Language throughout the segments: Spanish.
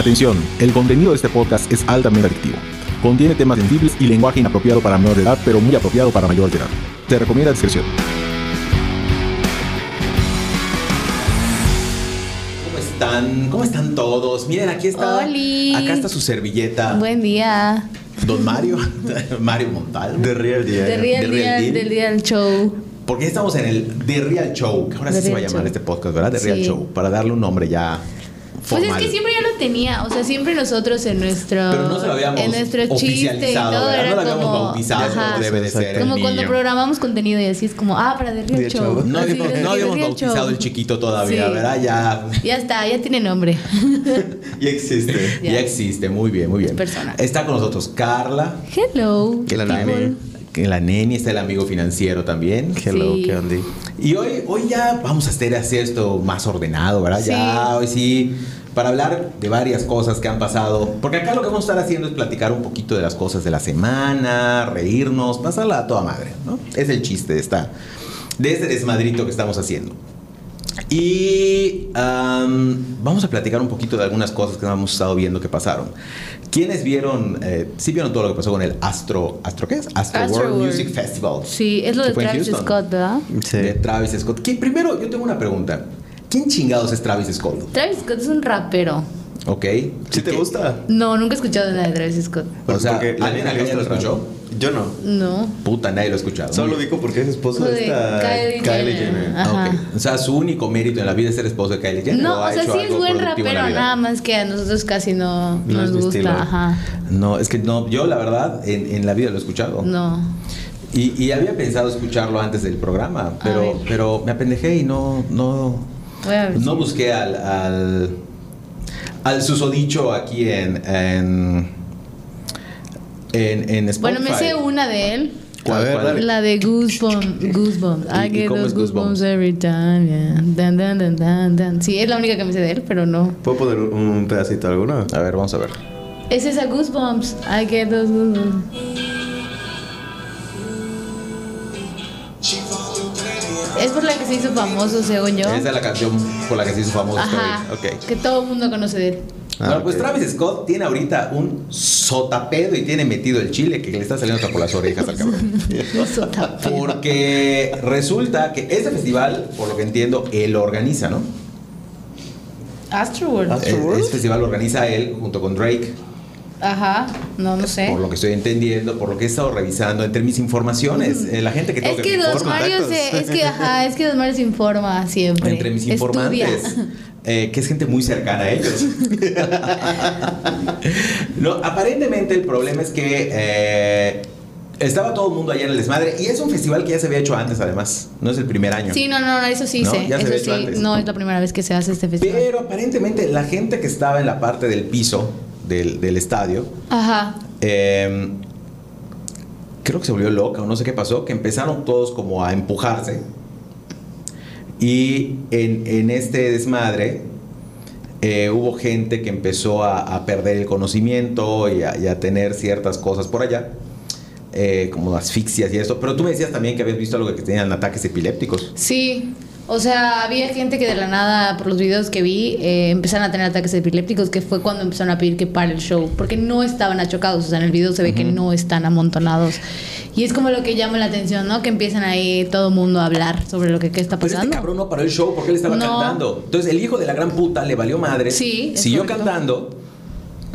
Atención, el contenido de este podcast es altamente adictivo. Contiene temas sensibles y lenguaje inapropiado para menor de edad, pero muy apropiado para mayor de edad. Se recomienda discreción. ¿Cómo están? ¿Cómo están todos? Miren, aquí está. Oli. Acá está su servilleta. Buen día. Don Mario. Mario Montal. De Real Día. De Real The Real Deal. del día del show. Porque estamos en el The Real Show. que Ahora sí The se va a Real llamar Show. este podcast, ¿verdad? The Real Sí. Show. Para darle un nombre ya Pues formal. es que siempre ya lo tenía, o sea, siempre nosotros en nuestro Pero no se lo habíamos en nuestro chiste y todo ¿verdad? era No lo habíamos como bautizado ajá, como debe de ser. el como cuando niño. programamos contenido y así es como, ah, para Real Show. No, Así, no habíamos bautizado Show. el chiquito todavía, Sí. ¿verdad? Ya, Ya está, ya tiene nombre. Y existe. ya. Ya. existe, muy bien, muy bien. persona. Está con nosotros Carla, Hello. Que la neni, está el amigo financiero también. Hello, Sí. ¿qué onda? Y hoy, hoy ya vamos a hacer, hacer esto más ordenado, ¿verdad? Sí. Ya, hoy sí, para hablar de varias cosas que han pasado. Porque acá lo que vamos a estar haciendo es platicar un poquito de las cosas de la semana, reírnos, pasarla a toda madre, ¿no? Es el chiste de, esta, de este desmadrito que estamos haciendo. Y am, vamos a platicar un poquito de algunas cosas que hemos estado viendo que pasaron. ¿Quiénes vieron, eh, sí vieron todo lo que pasó con el Astro, ¿Astro qué es? Astro, Astro World World. Music Festival. Sí, es lo Que de Travis. Scott, ¿verdad? Sí. De Travis Scott. ¿Quién- primero, yo tengo una pregunta. ¿Quién chingados es Travis Scott? Travis Scott es un rapero. ¿Ok? ¿Sí te ¿Qué? gusta? No, nunca he escuchado nada de Travis Scott. O sea, ¿alguien ya lo escuchó? Yo no. No. Puta, nadie lo ha escuchado. Solo digo porque es esposo de de esta Kylie Kylie Jenner. Jenner. Ah. O sea, su único mérito en la vida es ser esposo de Kylie Jenner. No, ha o sea, sí es buen rapero, nada más que a nosotros casi no, No nos es mi gusta. estilo. Ajá. No, es que no, yo la verdad en, en la vida lo he escuchado. No. Y, y había pensado escucharlo antes del programa, pero, pero me apendejé y no, no, Voy a ver. no busqué al, al, al susodicho aquí en, en, en, en Spotify. Bueno, me sé una de él. ¿Cuál, ver, cuál? La de Goosebumps. Goosebumps. ¿Y- I get cómo those es Goosebumps? goosebumps every time. Yeah. Dan, dan, dan, dan, dan. Sí, es la única que me sé de él, pero no. ¿Puedo poner un pedacito alguno? A ver, vamos a ver. Es esa Goosebumps. I get those goosebumps. Es por la que se hizo famoso, según yo. Esa es la canción por la que se hizo famoso. Ajá. este güey. Ok. Que todo el mundo conoce de él. Ah, bueno, pues. Travis Scott tiene ahorita un sotapedo y tiene metido el chile que le está saliendo hasta por las orejas al cabrón. Porque resulta que este festival, por lo que entiendo, él lo organiza, ¿no? Astroworld. Astro Eh, World? Este festival lo organiza él junto con Drake. Ajá. No, no sé. Por lo que estoy entendiendo, por lo que he estado revisando entre mis informaciones, eh, la gente que tengo Es que, que informa, Mario se, es que ajá, es que Dos Mario se informa siempre. entre mis informantes, eh, que es gente muy cercana a ellos. no, aparentemente el problema es que eh, estaba todo el mundo allá en el desmadre y es un festival que ya se había hecho antes, además. No es el primer año. Sí, no, no, eso sí No, sé. ya se Eso hecho sí, antes. no es la primera vez que se hace este festival. Pero aparentemente la gente que estaba en la parte del piso del, del estadio, Ajá. eh, creo que se volvió loca o no sé qué pasó, que empezaron todos como a empujarse. Y en, en este desmadre eh, hubo gente que empezó a, a perder el conocimiento y a, y a tener ciertas cosas por allá. eh, como asfixias y eso, pero tú me decías también que habías visto algo que tenían ataques epilépticos. Sí. O sea, había gente que de la nada, por los videos que vi, eh, empezaron a tener ataques epilépticos, que fue cuando empezaron a pedir que pare el show, porque no estaban achocados. O sea, en el video se ve que no están amontonados. Y es como lo que llama la atención, ¿no? Que empiezan ahí todo el mundo a hablar sobre lo que qué está Pero este pasando. cabrón no paró el show porque él estaba No. cantando. Entonces el hijo de la gran puta le valió madre. Sí, Siguió correcto. cantando.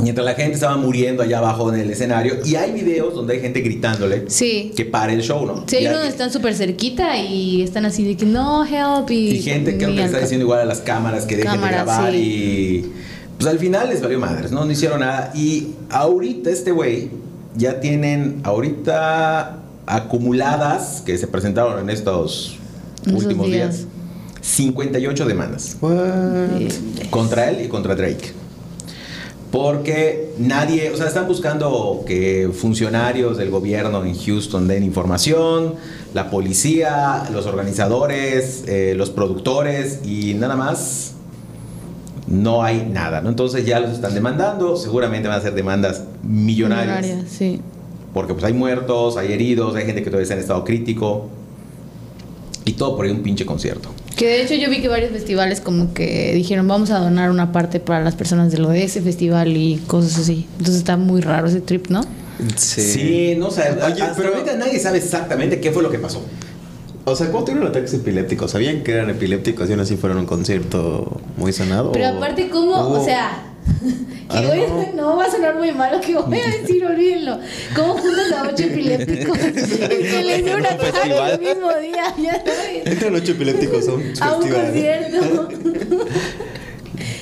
Mientras la gente estaba muriendo allá abajo en el escenario. Y hay videos donde hay gente gritándole Sí. que pare el show, ¿no? Sí, hay unos están súper cerquita y están así de que no, help. Y, y gente creo que le está diciendo igual a las cámaras que dejen Cámaras, de grabar. sí. Y pues al final les valió madres, ¿no? No hicieron nada. Y ahorita este güey ya tienen ahorita acumuladas que se presentaron en estos esos últimos días. días. 58 demandas. What? Contra él y contra Drake. Porque nadie, o sea, están buscando que funcionarios del gobierno en Houston den información, la policía, los organizadores, eh, los productores y nada más. No hay nada, ¿no? Entonces ya los están demandando, seguramente van a ser demandas millonarias. millonaria, sí. Porque pues hay muertos, hay heridos, hay gente que todavía está en estado crítico. Y todo por ahí un pinche concierto. Que de hecho yo vi que varios festivales como que dijeron vamos a donar una parte para las personas de lo de ese festival y cosas así. Entonces está muy raro ese trip, ¿no? Sí, no, o sea, Oye, hasta pero- ahorita nadie sabe exactamente qué fue lo que pasó. O sea, ¿cómo tuvieron ataques epilépticos? ¿Sabían que eran epilépticos y aún así fueron a un concierto muy sonado? Pero ¿O aparte cómo, hubo- o sea, que I don't voy a- know. no va a sonar muy mal lo que voy a decir, olvídenlo. ¿Cómo juntas a ocho epilépticos y que les dé un ataque festival. el mismo día? Ya sabes. Entran ocho epilépticos un A un concierto.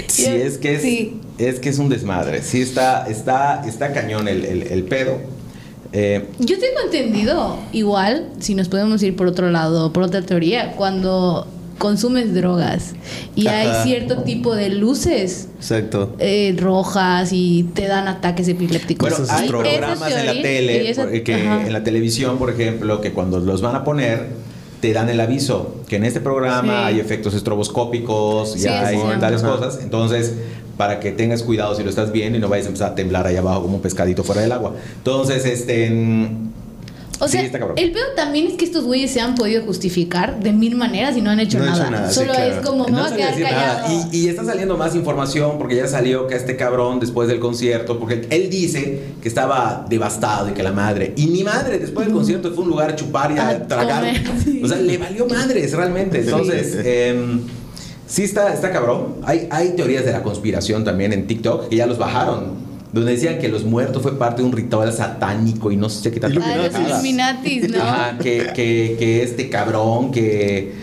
Sí, es que es, sí. es que es un desmadre. Sí, está, está, está cañón el, el- el pedo. Eh, Yo tengo entendido, igual, si nos podemos ir por otro lado, por otra teoría, cuando consumes drogas y hay cierto tipo de luces Exacto. eh, rojas y te dan ataques epilépticos. bueno, hay programas en la tele, y esa- que ajá. en la televisión, por ejemplo, que cuando los van a poner, te dan el aviso que en este programa Sí. hay efectos estroboscópicos, Sí, ya hay sí, sí. tales Ajá. cosas. Entonces, para que tengas cuidado si lo estás viendo y no vayas a empezar a temblar ahí abajo como un pescadito fuera del agua. Entonces, este. O sí, sea, está cabrón. el pedo también es que estos güeyes se han podido justificar de mil maneras y no han hecho No nada. hecho nada, sí, Solo claro. es como, me No voy a quedar decir nada. callado. Y, y está saliendo más información porque ya salió que este cabrón después del concierto, porque él dice que estaba devastado y que la madre. Y ni madre, después del concierto fue un lugar a chupar y a, A tragar. comer, sí. O sea, le valió madres realmente. Entonces, em, sí está, está cabrón. Hay, hay teorías de la conspiración también en TikTok que ya los bajaron. Donde decían que los muertos fue parte de un ritual satánico y no sé qué tal. Ah, los Illuminatis, ¿no? Ajá, que, que, que este cabrón que,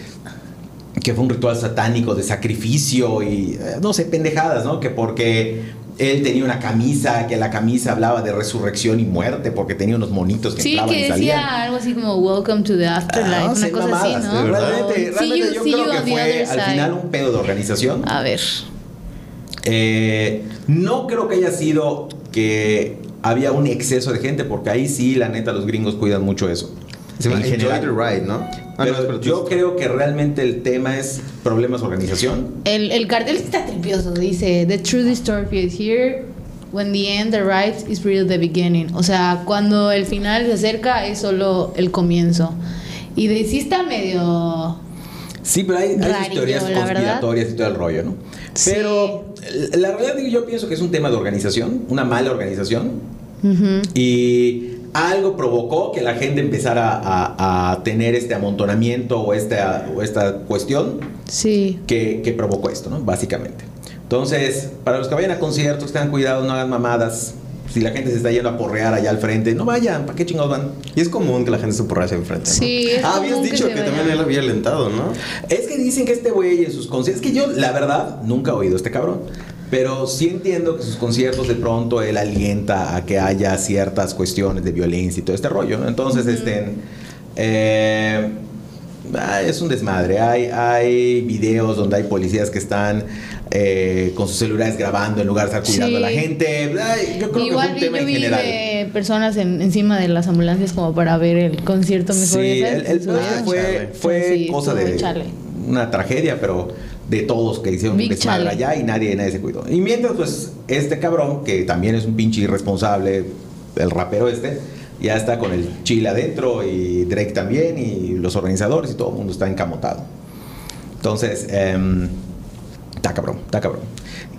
que fue un ritual satánico de sacrificio y eh, no sé, pendejadas, ¿no? Que porque él tenía una camisa, que la camisa hablaba de resurrección y muerte, porque tenía unos monitos que Sí, entraban que y salían. decía algo así como Welcome to the Afterlife, Ah, no una cosa mamadas, así, ¿no? Realmente, "See realmente you- yo see creo que fue al side". final un pedo de organización. A ver. Eh, no creo que haya sido que había un exceso de gente, porque ahí sí, la neta, los gringos cuidan mucho eso. Se En Enjoy general. the Ride, ¿no? Ah, Pero no, yo creo que realmente el tema es problemas de organización. El, el cartel está tripioso, dice, The true dystopia is here, when the end arrives is really the beginning. O sea, cuando el final se acerca es solo el comienzo. Y de sí está medio... Sí, pero hay, hay teorías conspiratorias y todo el rollo, ¿no? Sí. Pero la realidad yo pienso que es un tema de organización, una mala organización. Y algo provocó que la gente empezara a, a tener este amontonamiento o esta, o esta cuestión Sí. que, que provocó esto, ¿no? Básicamente. Entonces, para los que vayan a conciertos, tengan cuidado, no hagan mamadas. Si la gente se está yendo a porrear allá al frente, no vayan, ¿para qué chingados van? Y es común que la gente se porra hacia enfrente, ¿no? Sí, es Ah, habías que dicho que, también él había alentado, ¿no? Es que dicen que este güey en sus conciertos, es que yo, la verdad, nunca he oído a este cabrón. Pero sí entiendo que sus conciertos de pronto él alienta a que haya ciertas cuestiones de violencia y todo este rollo. ¿no? Entonces, este. eh, ah, es un desmadre. Hay, hay videos donde hay policías que están eh, con sus celulares grabando en lugar de estar cuidando a la gente. Ay, yo creo Igual que vi, fue un tema yo en vi general. de personas en- encima de las ambulancias como para ver el concierto mejor. Sí, el, el es subieron. fue, fue Sí, cosa de chale. una tragedia, pero de todos que hicieron Big un desmadre chale. allá y nadie, nadie se cuidó. Y mientras, pues, este cabrón, que también es un pinche irresponsable, el rapero este, ya está con el chile adentro y Drake también y los organizadores y todo el mundo está encamotado. Entonces, em, está cabrón, está cabrón.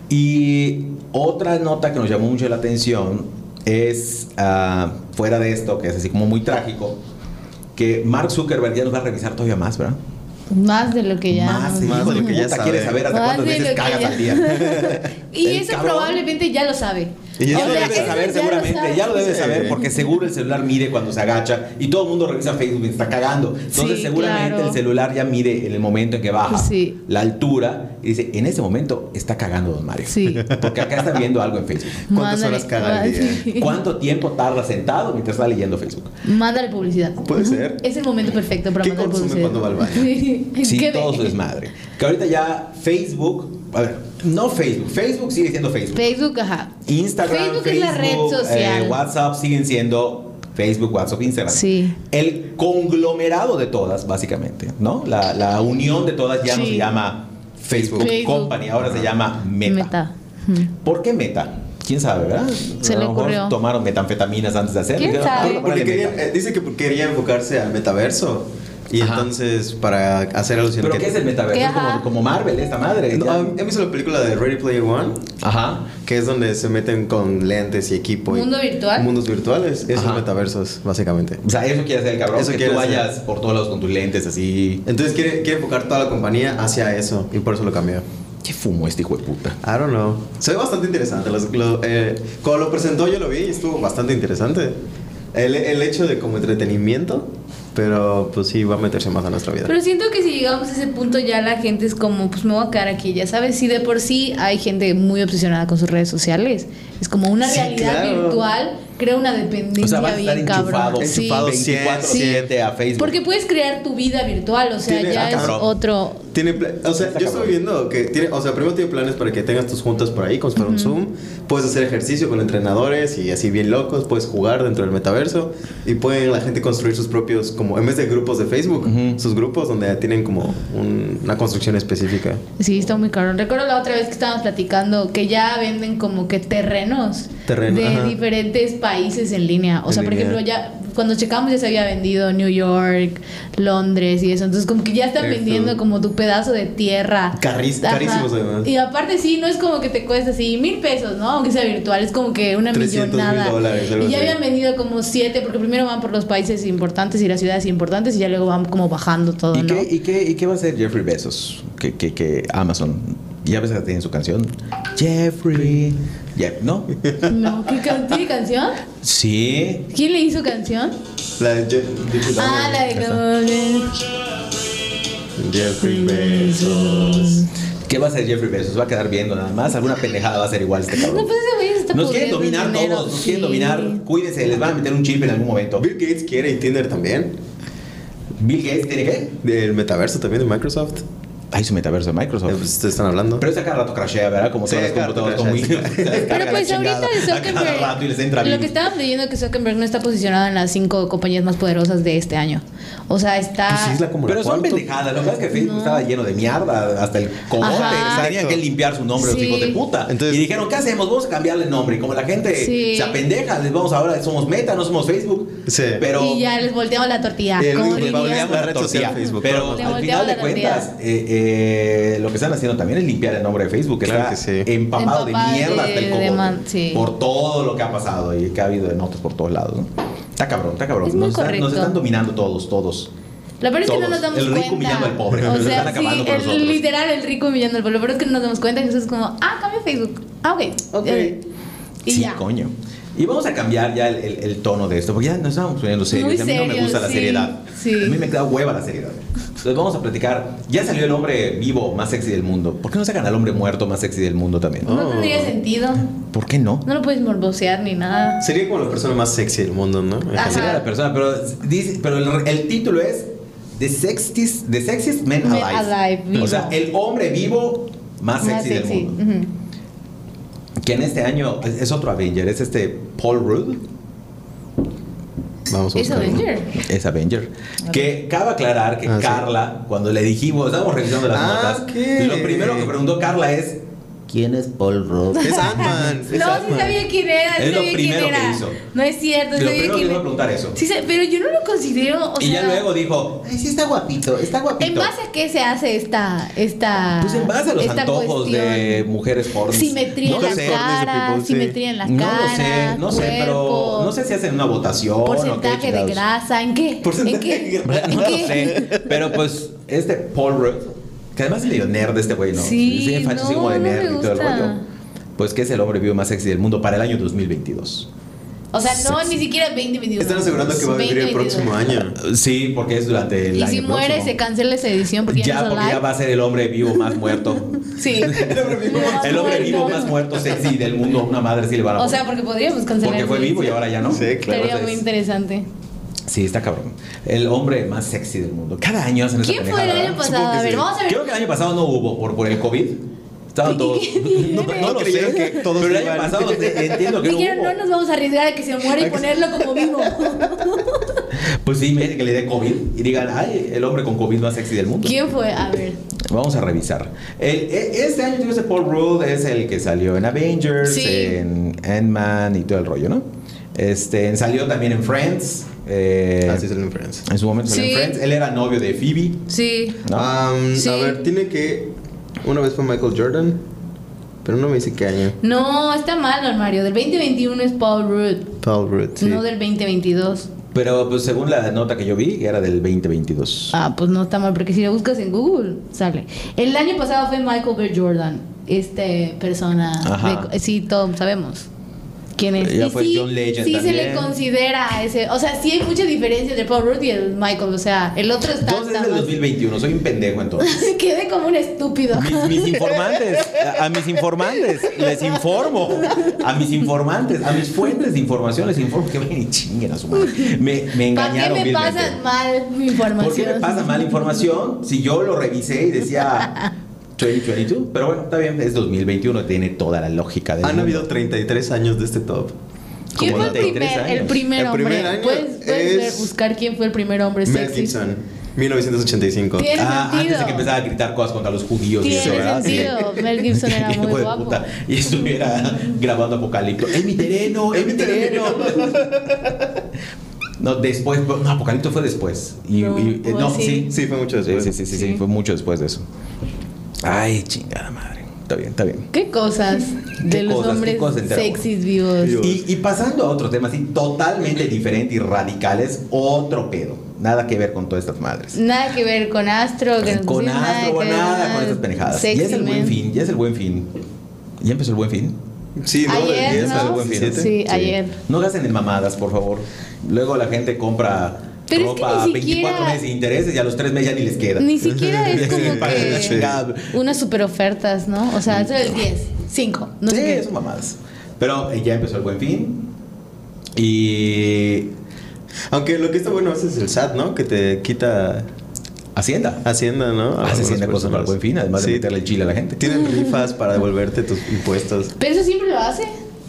Y otra nota que nos llamó mucho la atención es, ah, fuera de esto, que es así como muy trágico, que Mark Zuckerberg ya nos va a revisar todavía más, ¿verdad? Más de lo que ya. más, más de lo que ya sabe. quiere saber hasta cuántas veces cagas ya- al día. Y El eso cabrón. probablemente ya lo sabe. Y Ya lo sea, debe de eso saber ya seguramente, ya lo debe de Sí. saber porque seguro el celular mide cuando se agacha y todo el mundo revisa Facebook y está cagando. Entonces Sí, seguramente claro. el celular ya mide en el momento en que baja Sí. la altura y dice, en ese momento está cagando Don Mario. Sí. Porque acá está viendo algo en Facebook. ¿Cuántas Mándale- horas caga al día? Sí. ¿Cuánto tiempo tarda sentado mientras está leyendo Facebook? Mándale publicidad. Puede ser. Es el momento perfecto para ¿Qué mandar consume publicidad. cuando va al baño? Sí, Sí, ¿Qué todo su desmadre. Que ahorita ya Facebook, a ver, no Facebook, Facebook sigue siendo Facebook. Facebook, ajá. Instagram, Facebook es la red Facebook, social. eh, WhatsApp siguen siendo Facebook, WhatsApp, Instagram. Sí. El conglomerado de todas, básicamente, ¿no? La, la unión de todas ya no se llama Facebook, Facebook. Company, ahora se llama Meta. Meta. ¿Por qué Meta? ¿Quién sabe, verdad? Se a le lo mejor ocurrió. tomaron metanfetaminas antes de hacerlo. ¿Quién sabe? Eh, dice que quería enfocarse al metaverso. Y Ajá. entonces, para hacer alusión ¿Pero que- qué es el metaverso? ¿Qué? Es como, como Marvel, esta madre. No, ya. ¿Han visto la película de Ready Player One? Ajá. Que es donde se meten con lentes y equipo. y- ¿Mundo virtual? Mundos virtuales. Esos Ajá. metaversos, básicamente. O sea, eso quiere hacer el cabrón. Eso que tú hacer. vayas por todos lados con tus lentes así. Entonces quiere, quiere enfocar toda la compañía hacia eso. Y por eso lo cambió. ¿Qué fumo este hijo de puta? I don't know. Se ve bastante interesante. Los- lo- eh, cuando lo presentó yo lo vi y estuvo bastante interesante. El, el hecho de como entretenimiento, pero pues sí va a meterse más a nuestra vida. Pero siento que si llegamos a ese punto ya la gente es como, pues me voy a quedar aquí, ya sabes, si de por sí hay gente muy obsesionada con sus redes sociales, es como una Sí, realidad claro. virtual, crea una dependencia O sea, vas a estar bien enchufado, cabrón. Sí. enchufado 24-7 a Facebook. Porque puedes crear tu vida virtual, o sea, Tiene- ya ah, es otro... Tiene o sea, yo estoy viendo que tiene, o sea, primero tiene planes para que tengas tus juntas por ahí, como si fuera un Zoom. Puedes hacer ejercicio con entrenadores y así bien locos, puedes jugar dentro del metaverso y pueden la gente construir sus propios, como en vez de grupos de Facebook, sus grupos donde tienen como un- una construcción específica. Sí, está muy caro. Recuerdo la otra vez que estábamos platicando que ya venden como que terrenos Terreno, de ajá. diferentes países en línea. O En sea, por línea. ejemplo, ya cuando checamos ya se había vendido New York, Londres y eso. Entonces como que ya están Eso. vendiendo como tu pedazo de tierra. Carris- carísimos, además. Y aparte sí, no es como que te cuesta así mil pesos, ¿no? Aunque sea virtual, es como que una 300 mil millonada. dólares, y ya habían vendido como siete, porque primero van por los países importantes y las ciudades importantes y ya luego van como bajando todo, ¿Y ¿no? qué, y, qué, ¿Y qué va a hacer Jeffrey Bezos? Que, que, que Amazon. Ya ves que tiene su canción. Jeffrey. Ya, ¿No? No, ¿qué can- ¿tiene canción? Sí. ¿Quién le hizo canción? La de Je- Jeffrey Ah, la de. Golden. Jeffrey Bezos. ¿Qué va a hacer Jeffrey Bezos? ¿Va a quedar viendo nada más? ¿Alguna pendejada va a ser igual este No, cabrón? pues ese güey se está Nos quieren dominar dinero. todos, nos quieren Sí. dominar. Cuídense, les van a meter un chip en algún momento. Bill Gates quiere y Tinder también. Bill Gates tiene qué? Del metaverso también de Microsoft. Hay su metaverso de Microsoft. pues, te están hablando. Pero esa cada rato crashea, ¿verdad? Como Sí, todas las computadoras con. Windows. Pero pues ahorita de A cada rato y les entra Zuckerberg, lo que estábamos leyendo que Zuckerberg no está posicionado en las cinco compañías más poderosas de este año. O sea, está... Pues sí, es la como la Pero son pendejadas. Lo que pasa es que Facebook No. estaba lleno de mierda hasta el cogote. Tenían que limpiar su nombre los hijos de puta. Entonces- y dijeron, ¿qué hacemos? Vamos a cambiarle el nombre. Y como la gente Sí. se apendeja, les vamos ahora, somos Meta, no somos Facebook. Sí. Pero Y ya les volteamos la tortilla. Como. Pablo volteamos la la red tortilla. social Facebook, Pero al final de cuentas, eh, eh, lo que están haciendo también es limpiar el nombre de Facebook, que Claro está que sí. empapado Empapado de mierda de- hasta el cogote. man-. Por todo lo que ha pasado y que ha habido de notas por todos lados. ¿no? Está cabrón, está cabrón. Es muy nos, están, nos están dominando todos, todos. La verdad es que no nos damos El rico cuenta. humillando al pobre. O sea, están sí, el- nosotros. literal el rico humillando al pobre. Lo peor es que no nos damos cuenta que eso es como, ah, cambia Facebook. Ah, ok. Ok. Y sí, ya. coño. Y vamos a cambiar ya el, el- el tono de esto, porque ya nos estamos poniendo serios. Muy a mí no me gusta la sí, seriedad. sí. A mí me da hueva la seriedad. Entonces vamos a platicar. Ya salió el hombre vivo más sexy del mundo. ¿Por qué no sacan al hombre muerto más sexy del mundo también? No Oh. tendría sentido. ¿Por qué no? No lo puedes morbosear ni nada. Sería como la persona más sexy del mundo, ¿no? Ajá. Sería la persona, pero, dice, pero el, el título es The Sexiest, The Sexiest Men Men Alive. Alive, vivo. O sea, el hombre vivo más sexy, del mundo. Que en este año es, es otro Avenger, es este Paul Rudd. Vamos a ¿Es. Avenger? Es Avenger. Que cabe aclarar que Ah, sí. Carla, cuando le dijimos, estábamos revisando las Ah, notas, ok. lo primero que preguntó Carla es: ¿Quién es Paul Rudd? Es Ant-Man. No, sí Ant-Man. sabía quién era. sí Es lo sabía quién primero que hizo. No es cierto, sí Lo sabía primero que quién iba a era. preguntar eso. Sí, pero yo no lo considero. O y sea, ya luego dijo: Ay, sí, está guapito, está guapito. ¿En base a qué se hace esta. esta Pues en base a los antojos de mujeres porno. Simetría no en sé. cara, people, sí. simetría en la No cara. lo sé, no sé, pero no sé si hacen una votación o qué Porcentaje de grasa, ¿en qué? Porcentaje ¿En qué? de grasa. ¿En No lo sé. Pero pues, este Paul Rudd, que además es medio nerd este güey, ¿no? Sí, facha así no, como de no me nerd y todo el rollo. Pues que es el hombre vivo más sexy del mundo para el año 2022. O sea, no, ni siquiera 2021. Están asegurando que va a vivir el 2022. próximo año. Sí, porque es durante el Y año si muere, próximo. se cancela esa edición porque ya, Ya, no porque ya va a ser el hombre vivo más muerto. Sí. el hombre vivo más muerto sexy del mundo. Una madre sí le van a O sea, porque podríamos cancelar Porque fue vivo y ahora ya no. Sí, claro. Entonces, muy interesante. Sí, está cabrón. El hombre más sexy del mundo. Cada año hacen esa ¿Quién fue el año pasado? A ver, sí. vamos a ver. Creo que el año pasado no hubo por, por el COVID. Estaban todos. No, no lo sé. que todos pero el año iban. pasado entiendo que no Dijeron, hubo. no nos vamos a arriesgar a que se muera y ponerlo como vivo. Pues sí, imagínate que le dé COVID y digan, ay, el hombre con COVID más sexy del mundo. ¿Quién fue? A ver. Vamos a revisar. El- e- este año, ese Paul Rudd es el que salió en Avengers, Sí. en Ant-Man y todo el rollo, ¿no? Este, salió también en Friends. Eh, Así es el Friends. en su momento salió en Sí. Friends. Él era novio de Phoebe. Sí. ¿no? Am, Sí. A ver, tiene que. Una vez fue Michael Jordan, pero no me dice qué año. No, está mal, don Mario. Del 2021 es Paul Rudd, Paul Rudd, sí. no del 2022. Pero pues según la nota que yo vi, era del 2022. Ah, pues no está mal, porque si lo buscas en Google, sale. El año pasado fue Michael B. Jordan, este persona. Ajá. de- sí, todos sabemos quién es. Ya fue sí, John Legend sí se le considera ese. O sea, sí hay mucha diferencia entre Paul Rudd y el Michael. O sea, el otro está. Entonces es del más- 2021, soy un pendejo entonces. Quedé como un estúpido. Mis, mis informantes, a, a mis informantes, les informo. A mis informantes, a mis fuentes de información les informo que vayan y chinguen a su madre. Me, me ¿Para qué engañaron me pasan mal mi información? ¿Por qué me pasa mala información si yo lo revisé y decía 2022? Pero bueno, está bien, es 2021, tiene toda la lógica del Han mundo. habido 33 años de este top. ¿Quién fue el 33 primer, el primer El hombre? primer año ¿Puedes, puedes ver- es buscar quién fue el primer hombre Mel sexy? Gibson, 1985. Tiene Ah, sentido. antes de que empezara a gritar cosas contra los judíos. y Tiene eso, ¿verdad? sentido. Mel Gibson era muy de guapo. puta. Y estuviera grabando Apocalipto. ¡Es mi terreno! ¡Es mi terreno! No, después, no, Apocalipto fue después. Y, No, y- eh, ¿o no, sí? sí, Sí, fue mucho sí, después. sí, sí, sí, sí, Sí. fue mucho después de eso. Ay, chingada madre. Está bien, está bien. ¿Qué cosas de ¿Qué los cosas, hombres cosas sexys vivos? Y, y pasando a otros temas así totalmente diferentes y radicales, otro pedo. Nada que ver con todas estas madres. Nada que ver con Astro, que Con Astro, que ver nada con estas pendejadas. Ya es el buen man. fin, ya es el buen fin. ¿Ya empezó el buen fin? Sí, ¿no? Ayer, El ¿no? 10 al Buen fin. 17. Sí, ayer. No gasten en mamadas, por favor. Luego la gente compra Pero es que ropa ni 24 siquiera- meses de intereses y a los 3 meses ya ni les queda. Ni siquiera es como que unas super ofertas, ¿no? O sea, eso es el 10, 5, no sí, sé qué. son mamadas. Pero eh, ya empezó el buen fin. Y. Aunque lo que está bueno es el SAT, ¿no? Que te quita Hacienda. Hacienda, ¿no? A Hace Hacienda cosas para el buen fin, además de Sí, meterle el chile a la gente. Tienen rifas para devolverte tus impuestos. Pero eso siempre lo hace,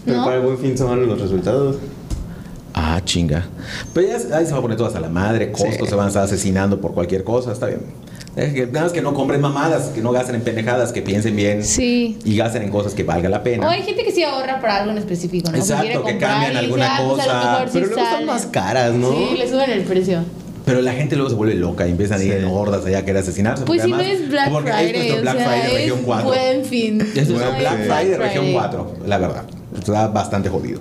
Pero ¿no? para el buen fin son los resultados. Ah, chinga. Pero ya ahí se va a poner todas a la madre, costos Sí. se van a estar asesinando por cualquier cosa, está bien. Es que, nada más que no compren mamadas, que no gasten en pendejadas, que piensen bien Sí. y gasten en cosas que valga la pena. O hay gente que sí ahorra para algo en específico, ¿no? Exacto, que comprar cambian alguna "Ah, pues cosa". sí Pero luego están sale". más caras, ¿no? Sí, le suben el precio. Pero la gente luego se vuelve loca y empiezan a ir en hordas allá a querer asesinarse. Pues si no es Black porque es Friday, nuestro o Black sea, Friday región es 4. buen fin. Es nuestro No Black es Friday región Friday. 4, la verdad. Está bastante jodido.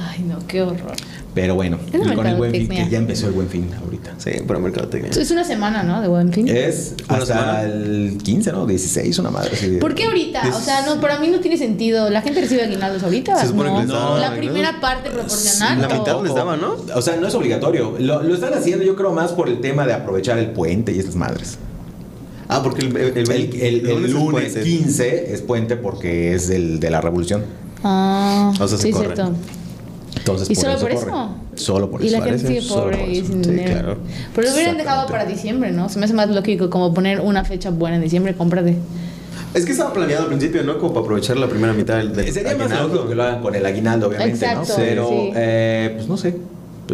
Ay, no, qué horror. Pero bueno, y con el buen fin, que ya empezó el buen fin ahorita. Sí, para mercadotecnia. Es una semana, ¿no? De buen fin. Es hasta el 15, ¿no? 16, una madre. ¿Por qué ahorita? O sea, no, para mí no tiene sentido. ¿La gente recibe aguinaldos ahorita? Se supone no. que les daban La primera parte proporcional. La o- mitad les daban, ¿no? O sea, no es obligatorio. Lo, lo están haciendo, yo creo, más por el tema de aprovechar el puente y estas madres. Ah, porque el, el, El, el- el es lunes puente. 15 es puente porque es el de la revolución. Ah, O sea, se sí, corre. cierto. Entonces, ¿Y por solo eso por corre. eso? Solo por Y eso. la gente parece. sigue Solo por pobre y sin Sí, dinero. claro. Pero lo hubieran dejado para diciembre, ¿no? Se me hace más lógico como poner una fecha buena en diciembre, cómprate. Es que estaba planeado al principio, ¿no? Como para aprovechar la primera mitad del, del Sería más aguinaldo. lógico que lo hagan con el aguinaldo, obviamente, Exacto, ¿no? Pero, sí. eh, pues no sé.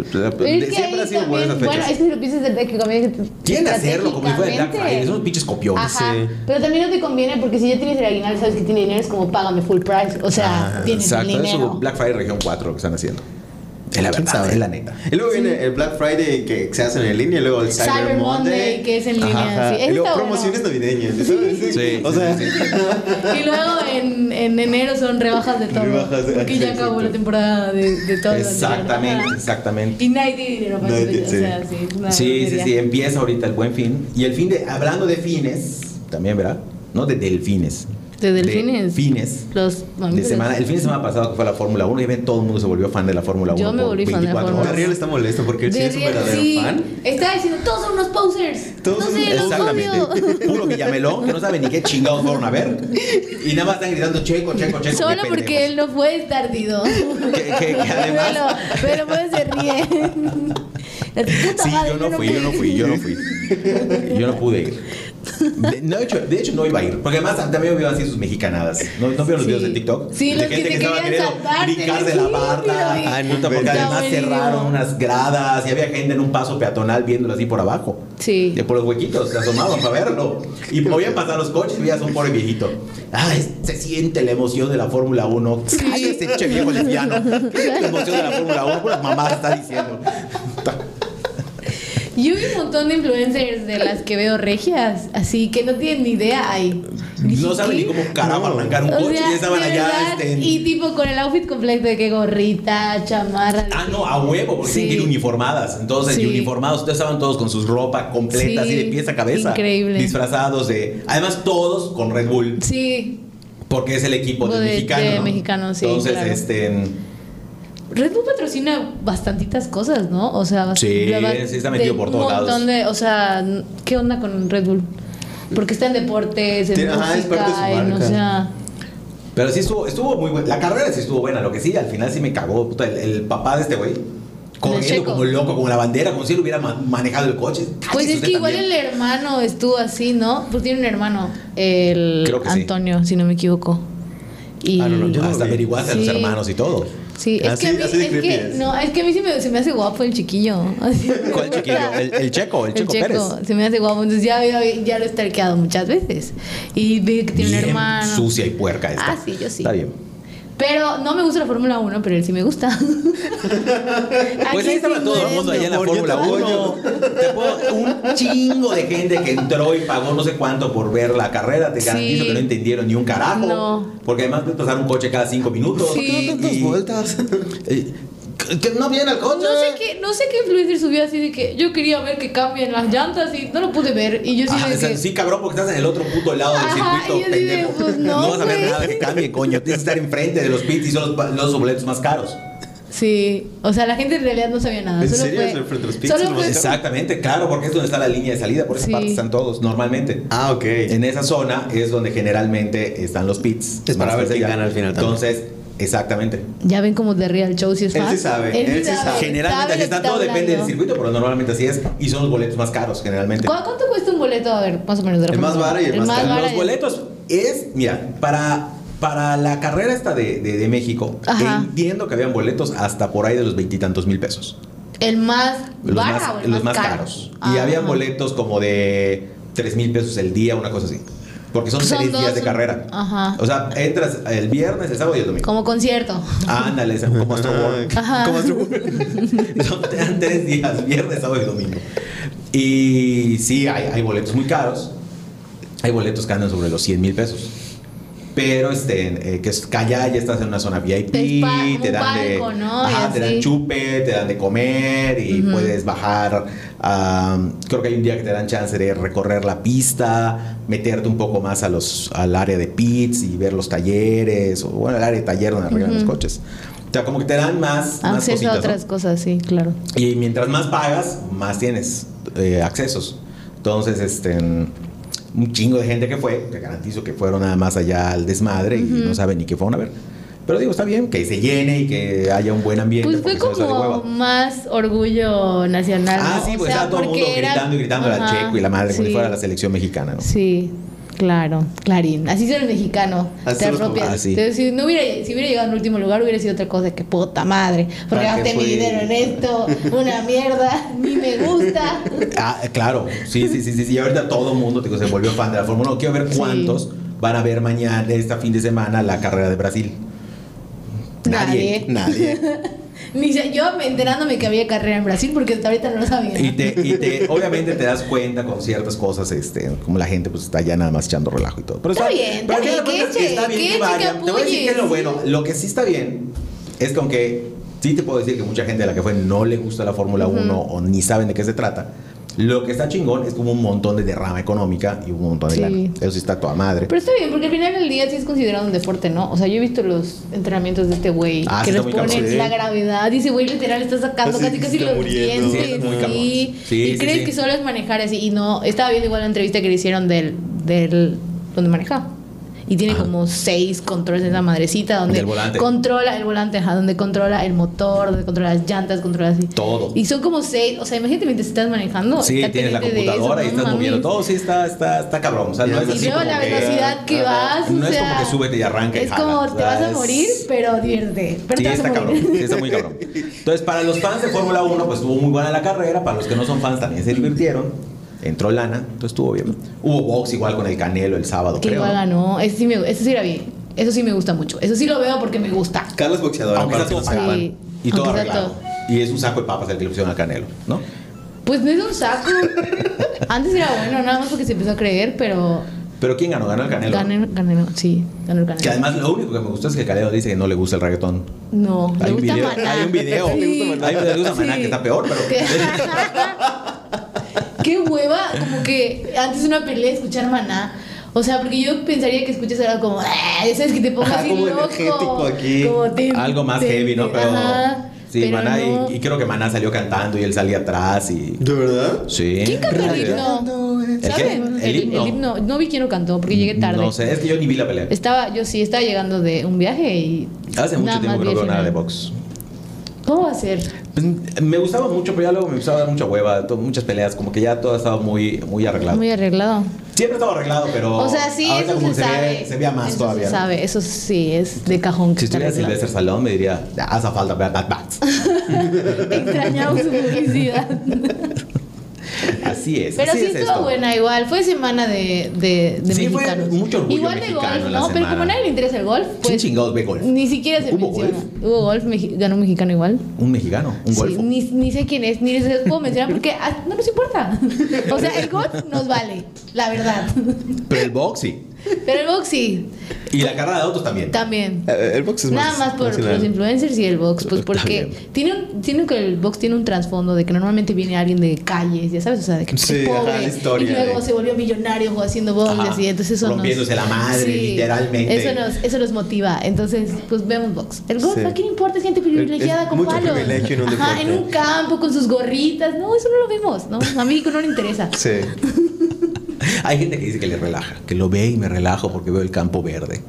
Que siempre ha sido buena también, fechas. bueno, es que si lo piensas desde que conviene Quieren hacerlo como si fuera el Black Friday. Son pinches copiones. Ajá, Sí. pero también no te conviene porque si ya tienes el aguinaldo, sabes que tiene dinero, es como págame full price. O sea, Ah, tienes exacto, el dinero. su Black Friday región 4 lo que están haciendo. Es la ¿Quién verdad, sabe? es la neta. Y luego viene el Black Friday que se hace en línea, y luego el Cyber, Cyber Monday, Monday, que es en línea, Ajá, sí. Y luego promociones bueno. navideñas. ¿sabes? Sí, o sí, sea, sí, Y luego en, en enero son rebajas de todo. Rebajas de- porque ya sí, acabó exacto. la temporada de, de todo. Exactamente, exactamente. Y nadie tiene dinero para eso. tiene- O sea, sí. Sí, sí, sí, empieza ahorita el buen fin. Y el fin de, hablando de fines, también, ¿verdad? No de delfines. De delfines. fines. Los De semana, el fin de semana pasado que fue la Fórmula 1, y ven todo el mundo se volvió fan de la Fórmula 1. Yo me volví fan de la 24 Fórmula horas. Derriel está molesto porque él sí es un verdadero sí. fan. Estaba diciendo, todos son unos posers. Todos no son- sé, Exactamente. Puro Villamelón, que no sabe ni qué chingados fueron a ver. Y nada más están gritando checo, checo, checo. Solo porque pendejos. él no fue tardido. Que- que- que además- Pero, pero pues se ríe. Puta Sí, madre, yo no fui, yo no fui, yo no fui. Yo no pude ir. De, no, de, hecho, de hecho, no iba a ir. Porque además también vio así sus mexicanadas. ¿No, ¿no vieron los Sí. videos de TikTok? Sí, de los que gente te que, estaba queriendo brincar de la barda. Ay, puta, porque Está además cerraron unas gradas y había gente en un paso peatonal viéndolo así por abajo. Sí. De por los huequitos, se asomaban para verlo. Y podían pasar los coches y veías un pobre viejito. Ay, se siente la emoción de la Fórmula 1. Ay, ese che viejo lesbiano. ¿Qué es la emoción de la Fórmula 1? Puras mamadas está diciendo. Yo vi un montón de influencers de las que veo regias, así que no tienen ni idea. Ay, No saben ni cómo carajo arrancar un O coche sea, y estaban de allá. verdad, este, en- Y tipo con el outfit completo de que gorrita, chamarra. Ah, no, a huevo, porque Sí. tienen que ir uniformadas. Entonces, y uniformados, estaban todos con sus ropa completa, Sí, así de pies a cabeza. increíble. Disfrazados de. Además, todos con Red Bull, Sí, porque es el equipo del De- mexicano. de ¿no? mexicano, sí, Entonces, claro. este. Red Bull patrocina bastantitas cosas, ¿no? O sea, Sí, sí está metido por todos lados. de, o sea, ¿qué onda con Red Bull? Porque está en deportes, en Tiene- ajá, es música, parte de su en, o sea, Pero sí estuvo, estuvo muy buena. La carrera sí estuvo buena. Lo que sí, al final sí me cagó. puta, el, el papá de este güey. Corriendo como loco, como la bandera, como si él hubiera ma- manejado el coche. pues es que igual también. el hermano estuvo así, ¿no? Pues tiene un hermano, el sí. Antonio, si no me equivoco. Y Ah, no, no, yo no Hasta averiguaste a los hermanos y todo. Sí, es Así- que a mí, así de es creepy que, es. no, es que a mí sí me, se me hace guapo el chiquillo. Así ¿Cuál chiquillo? El, el Checo, el Checo, Pérez. se me hace guapo. Entonces ya, ya, ya lo he stalkeado muchas veces. Y vi que tiene un Bien hermano. Sucia y puerca esta. Ah, sí, yo sí. Está bien. Pero no me gusta la Fórmula 1, pero él sí me gusta. Pues ahí estaba sí todo el mundo allá en la Fórmula te 1. Te puedo- un chingo de gente que entró y pagó no sé cuánto por ver la carrera. Te Sí. garantizo que no entendieron ni un carajo. No. Porque además puedes pasar un coche cada cinco minutos. Sí. tantas Y- vueltas? Que- no viene el coche. No sé qué, no sé qué influencer subió así de que yo quería ver que cambien las llantas y no lo pude ver. Y yo sí Ah, de o sea, que. sí, cabrón, porque estás en el otro puto lado del circuito, pues, no, vas a ver nada que cambie, coño. Tienes que estar enfrente de los pits y son los, los boletos más caros. Sí, o sea, la gente en realidad no sabía nada. ¿En solo serio? fue, ¿Es enfrente de los pits? solo ¿Es lo más fue-? Exactamente, claro, porque es donde está la línea de salida, por esa Sí. parte están todos, normalmente. Ah, ok. En esa zona es donde generalmente están los pits. Es para ver quién allá. gana al final también. Entonces, exactamente. Ya ven como de Real Show si es Él fan. sí sabe, él sí sabe. Generalmente así está, todo depende del circuito, pero normalmente así es. Y son los boletos más caros, generalmente. ¿Cu- ¿Cuánto cuesta un boleto? A ver, más o menos de El más vara y el más caro. Los boletos es, mira, para, para la carrera esta de, de, de México, Ajá. entiendo que habían boletos hasta por ahí de los veintitantos mil pesos. El más Los vara más, o el los más, más caro? caros. Y Ah, habían boletos como de tres mil pesos el día, una cosa así. Porque son, Son seis días dos, de carrera. ajá. O sea, entras el viernes, el sábado y el domingo. Como concierto. Ándale, como Astro World. Ajá. ¿Cómo estuvo? Son tres días, viernes, sábado y domingo. Y sí, hay, hay boletos muy caros. Hay boletos que andan sobre los 100 mil pesos. Pero este, eh, que es allá ya estás en una zona VIP, como te dan de, palco, ¿no? ajá, te dan chupe, te dan de comer y Ujú. puedes bajar. am, creo que hay un día que te dan chance de recorrer la pista, meterte un poco más a los, al área de pits y ver los talleres, o bueno, el área de taller donde arreglan los Ujú. coches. O sea, como que te dan más, más Acceso cositas, a ¿no? otras cosas, sí, claro. Y mientras más pagas, más tienes eh, accesos. Entonces, este, un chingo de gente que fue, te garantizo que fueron nada más allá al desmadre y no saben ni qué fueron a ver. Pero digo, está bien que se llene y que haya un buen ambiente. Pues fue como más orgullo nacional. Ah, ¿no? sí, O pues sea, estaba todo el mundo era- gritando y gritando la Checo y la madre, como si fuera la selección mexicana, ¿no? Sí, claro, Clarín. Así es el mexicano. Así te son los apropias. ah, sí. Entonces, si, no hubiera, si hubiera llegado en último lugar, hubiera sido otra cosa que puta madre. Porque ¿Para qué gasté mi dinero en esto, una mierda, ni me gusta. Ah, claro, sí, sí, sí, sí, sí. Y ahorita todo el mundo digo, se volvió fan de la Fórmula 1. Quiero ver Sí. cuántos van a ver mañana, este fin de semana, la carrera de Brasil. Nadie. Nadie. Ni se- yo enterándome que había carrera en Brasil porque hasta ahorita no lo sabía. Y te, y te, obviamente te das cuenta con ciertas cosas, este, como la gente pues está ya nada más echando relajo y todo. Pero Está bien, pero está bien, que está bien que vayan. Te voy a decir que es lo bueno. Lo que sí está bien es que aunque sí te puedo decir que mucha gente de la que fue no le gusta la Fórmula 1 o ni saben de qué se trata. Lo que está chingón es como un montón de derrama económica y un montón de Sí. lana. Eso sí está toda madre. Pero está bien, porque al final del día sí es considerado un deporte, ¿no? O sea, yo he visto los entrenamientos de este güey Ah, que sí, les cabrón. ponen Sí. la gravedad. Dice, güey, literal, está sacando casi casi los muriendo. dientes. Sí, sí. Sí, y sí, crees sí. que solo es manejar así. Y no, estaba viendo igual la entrevista que le hicieron del, del donde maneja. Y tiene Ajá. como seis controles en esa madrecita donde volante. controla el volante, ajá, donde controla el motor, donde controla las llantas, controla así. Todo. Y son como seis, o sea, imagínate mientras estás manejando. Sí, tienes la de eso, computadora y estás moviendo todo. Sí, está, está, está cabrón. O sea, no Y es así luego como la que- velocidad que Ajá. vas, No o es sea, como que súbete y arranca y Es jala, como te vas a es- morir, pero divierte. Pero Sí, te vas está a cabrón. morir. Sí, está muy cabrón. Entonces, para los fans de Fórmula 1, pues estuvo muy buena la carrera. Para los que no son fans, también se divirtieron. Entró lana, entonces estuvo bien. Hubo box igual con el Canelo el sábado, Que creo. igual ganó. Eso sí, me, eso sí era bien. Eso sí me gusta mucho. Eso sí lo veo porque me gusta. Carlos boxeador. Aunque para todo que pagado. Sí. Y todo Aunque arreglado. Y es un saco de papas el que le pusieron al Canelo, ¿no? Pues no es un saco. Antes era bueno, nada más porque se empezó a creer, pero. Pero ¿quién ganó? Ganó el Canelo. Gané, gané, sí, ganó el Que Canelo. además lo único que me gustó es que el Canelo dice que no le gusta el reggaetón. No, Hay le un gusta video, Maná. hay un video. Sí. Hay un video de Maná Sí. que está peor, pero. ¿Qué? Qué hueva, como que antes de una pelea escuchar maná. O sea, porque yo pensaría que escuchas algo como, "Ah", sabes que te pongas Ajá, así como loco. energético aquí. como te- Algo más te- heavy, ¿no? Pero. ajá, sí, pero Maná. y- no. Y, creo que Maná salió cantando y él salía atrás y. ¿De verdad? Sí. ¿Quién cantó el himno? ¿El qué? ¿Saben? El himno. himno. No vi quién lo cantó porque llegué tarde. No sé, es que yo ni vi la pelea. Estaba, yo sí, estaba llegando de un viaje y. Hace mucho tiempo que no el veo nada de box. ¿Cómo va a ser? Pues, me gustaba mucho, pero ya luego me empezaba a dar mucha hueva, muchas peleas, como que ya todo estaba muy, muy arreglado. Muy arreglado. Siempre estaba arreglado, pero. O sea, sí, eso se sabe. Ve, se veía más eso todavía. Se sabe, eso sí es de cajón que Si estuviera. Silvestre Salón, me diría, "Ya, hace falta ver Bad Bats. Extrañamos su publicidad. Así es. Pero así sí es estuvo esto. buena igual. Fue semana de, de, de Sí, fue mexicanos. mucho orgullo igual de mexicano golf, ¿no? Pero como semana. a nadie le interesa el golf, ¿Quién pues chingados ve golf? ni siquiera se ¿Hubo menciona. golf? Hubo golf, ganó un mexicano igual. Un mexicano, un Sí, golfo. ni, ni sé quién es, ni les puedo mencionar porque ah, no nos importa. O sea, el golf nos vale, la verdad. Pero el box sí. Pero el box sí, Y la carrera de autos también. también. Eh, El box es Nada más. más por nacional. los influencers y el box, pues porque tiene un, tiene que el box tiene un trasfondo de que normalmente viene alguien de calles, ya sabes, o sea, de que Sí, ajá, pobre la historia y luego se volvió millonario haciendo box y Ajá, entonces eso rompiéndose nos, la madre, literalmente. Eso nos, eso nos motiva, entonces pues vemos box. El golf. ¿a quién importa? Gente privilegiada Es con mucho palos. privilegio en un Ajá, deporte. en un campo con sus gorritas, no, eso no lo vemos, ¿no? A México no le interesa. Sí. Hay gente que dice que le relaja, que lo ve y me relajo porque veo el campo verde.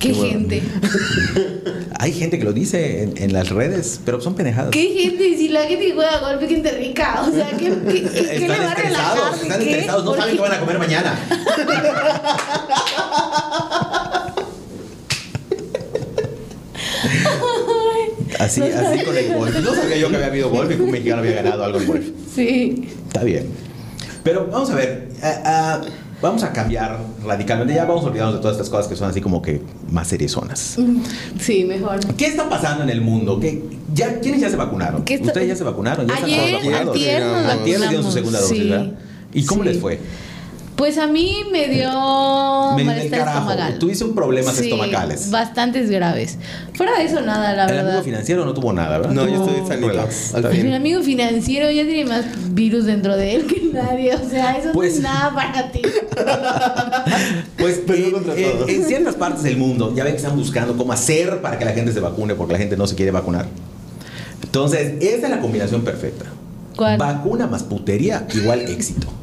Qué gente. Hay gente que lo dice en, en las redes, pero son pendejadas. ¿Qué gente? Si la gente juega golf es gente rica. O sea, ¿qué, qué, qué, qué le va a relajar? estresados, ¿De están qué? estresados, no ¿Por saben qué? van a comer mañana. Así, No así con el golf. No sabía yo que había habido golf y que un mexicano había ganado algo en golf. Sí. Está bien. Pero vamos a ver, ah, ah, vamos a cambiar radicalmente. Ya vamos a olvidarnos de todas estas cosas que son así como que más seriezonas. Sí, mejor. ¿Qué está pasando en el mundo? ¿Qué, ya, ¿Quiénes ya se vacunaron? ¿Qué está- ¿Ustedes ya se vacunaron? ¿Ya están Ayer, todos vacunados? antier nos dieron su segunda dosis, sí. ¿verdad? ¿Y cómo Sí. les fue? Pues a mí me dio Me malestar estomacal. Tuviste un problemas Sí, estomacales. Bastantes graves. Fuera de eso, nada, la El verdad. amigo financiero no tuvo nada, ¿verdad? No, yo estoy sanito. Fin. amigo financiero ya tiene más virus dentro de él que nadie. O sea, eso Pues- no es nada para ti. Pues Pero en, contra en- todos. en ciertas partes del mundo ya ven que están buscando cómo hacer para que la gente se vacune porque la gente no se quiere vacunar. Entonces, esta es la combinación perfecta. ¿Cuál? Vacuna más putería igual éxito.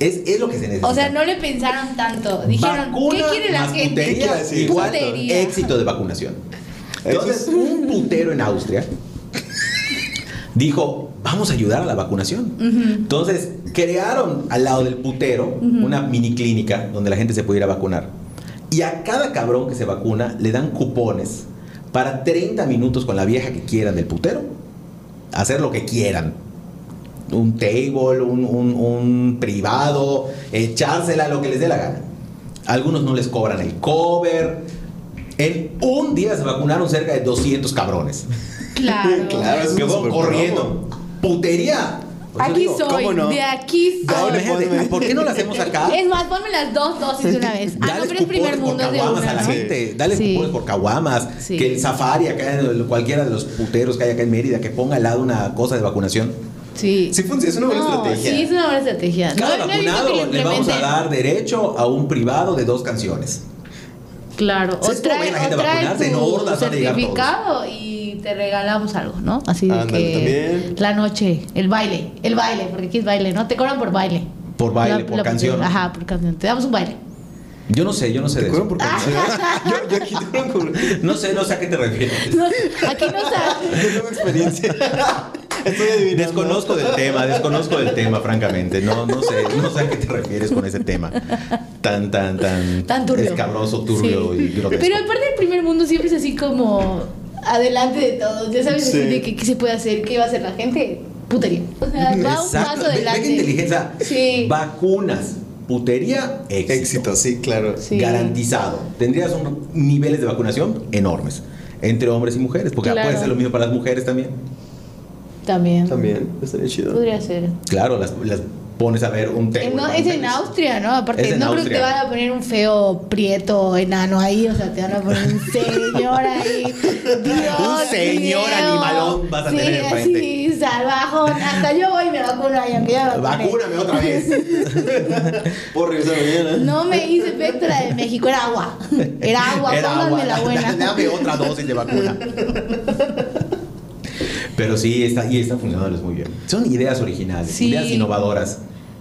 es, es lo que se necesita. O sea, no le pensaron tanto. Dijeron, Vacuna ¿qué quiere la más gente? putería Sí, igual Putería. éxito de vacunación. Entonces, es- un putero en Austria dijo, vamos a ayudar a la vacunación. Entonces, crearon al lado del putero una mini clínica donde la gente se pudiera vacunar. Y a cada cabrón que se vacuna le dan cupones para 30 minutos con la vieja que quieran del putero. Hacer lo que quieran. Un table, un, un- un privado, echársela, lo que les dé la gana. Algunos no les cobran el cover. En un día se vacunaron cerca de 200 cabrones. Claro. Claro, que súper corriendo. Putería. Por Aquí digo, soy. ¿cómo no? De aquí soy. ¿Por qué no lo hacemos acá? Es más, ponme las dos dosis de una vez. Ah, no, Dales pero es primer mundo de caguamas una. a la ¿no? gente. Dale Sí. cupones por caguamas. Sí. Que el safari acá, cualquiera de los puteros que hay acá en Mérida, que ponga al lado una cosa de vacunación. Sí. Sí, funciona, es una buena No, estrategia. Sí, es una buena estrategia. Cada no, vacunado le vamos a dar derecho a un privado de dos canciones. Claro. ¿Sabes O trae, la gente o trae tu hordas certificado y te regalamos algo, ¿no? Así de Ándale, que también. la noche, el baile, el baile, porque aquí es baile, ¿no? Te cobran por baile. Por baile, por canción. Ajá, por canción. Te damos un baile. Yo no sé, yo no sé de ¿Te eso. por qué? yo, yo aquí tengo, No sé, no sé a qué te refieres. No, aquí no está. yo tengo experiencia. Estoy adivinando. Desconozco del tema, desconozco del tema, francamente. No, no sé, no sé a qué te refieres con ese tema. Tan, tan, tan, Tan turbio. escabroso, turbio Sí. y grotesco. Pero aparte del primer mundo siempre es así como adelante de todos. Ya sabes Sí. de que qué se puede hacer, qué va a hacer la gente. Putería. O sea, va un paso Ve- ve adelante. qué inteligencia. Sí. Vacunas, putería, éxito. Éxito, sí, claro. Sí. Garantizado. Tendrías un, niveles de vacunación enormes entre hombres y mujeres, porque Claro. puede ser lo mismo para las mujeres también. También. También, estaría chido. Podría ser. Claro, las, las pones a ver un Eh, tema. no, es en Austria, ¿no? Aparte, no creo que te Austria. van a poner un feo prieto enano ahí, o sea, te van a poner un señor ahí. Dios Un señor mío. animalón vas a sí, tener enfrente. Sí, salvajón. Hasta yo voy y me vacuno ahí, aunque ya me. Vacúname otra vez. Puedo regresar mañana. No me hice efecto la de México, era agua. Era agua, Era agua. la buena. Dame otra dosis de vacuna. Pero sí, está, y están funcionándoles muy bien. Son ideas originales, Sí. ideas innovadoras.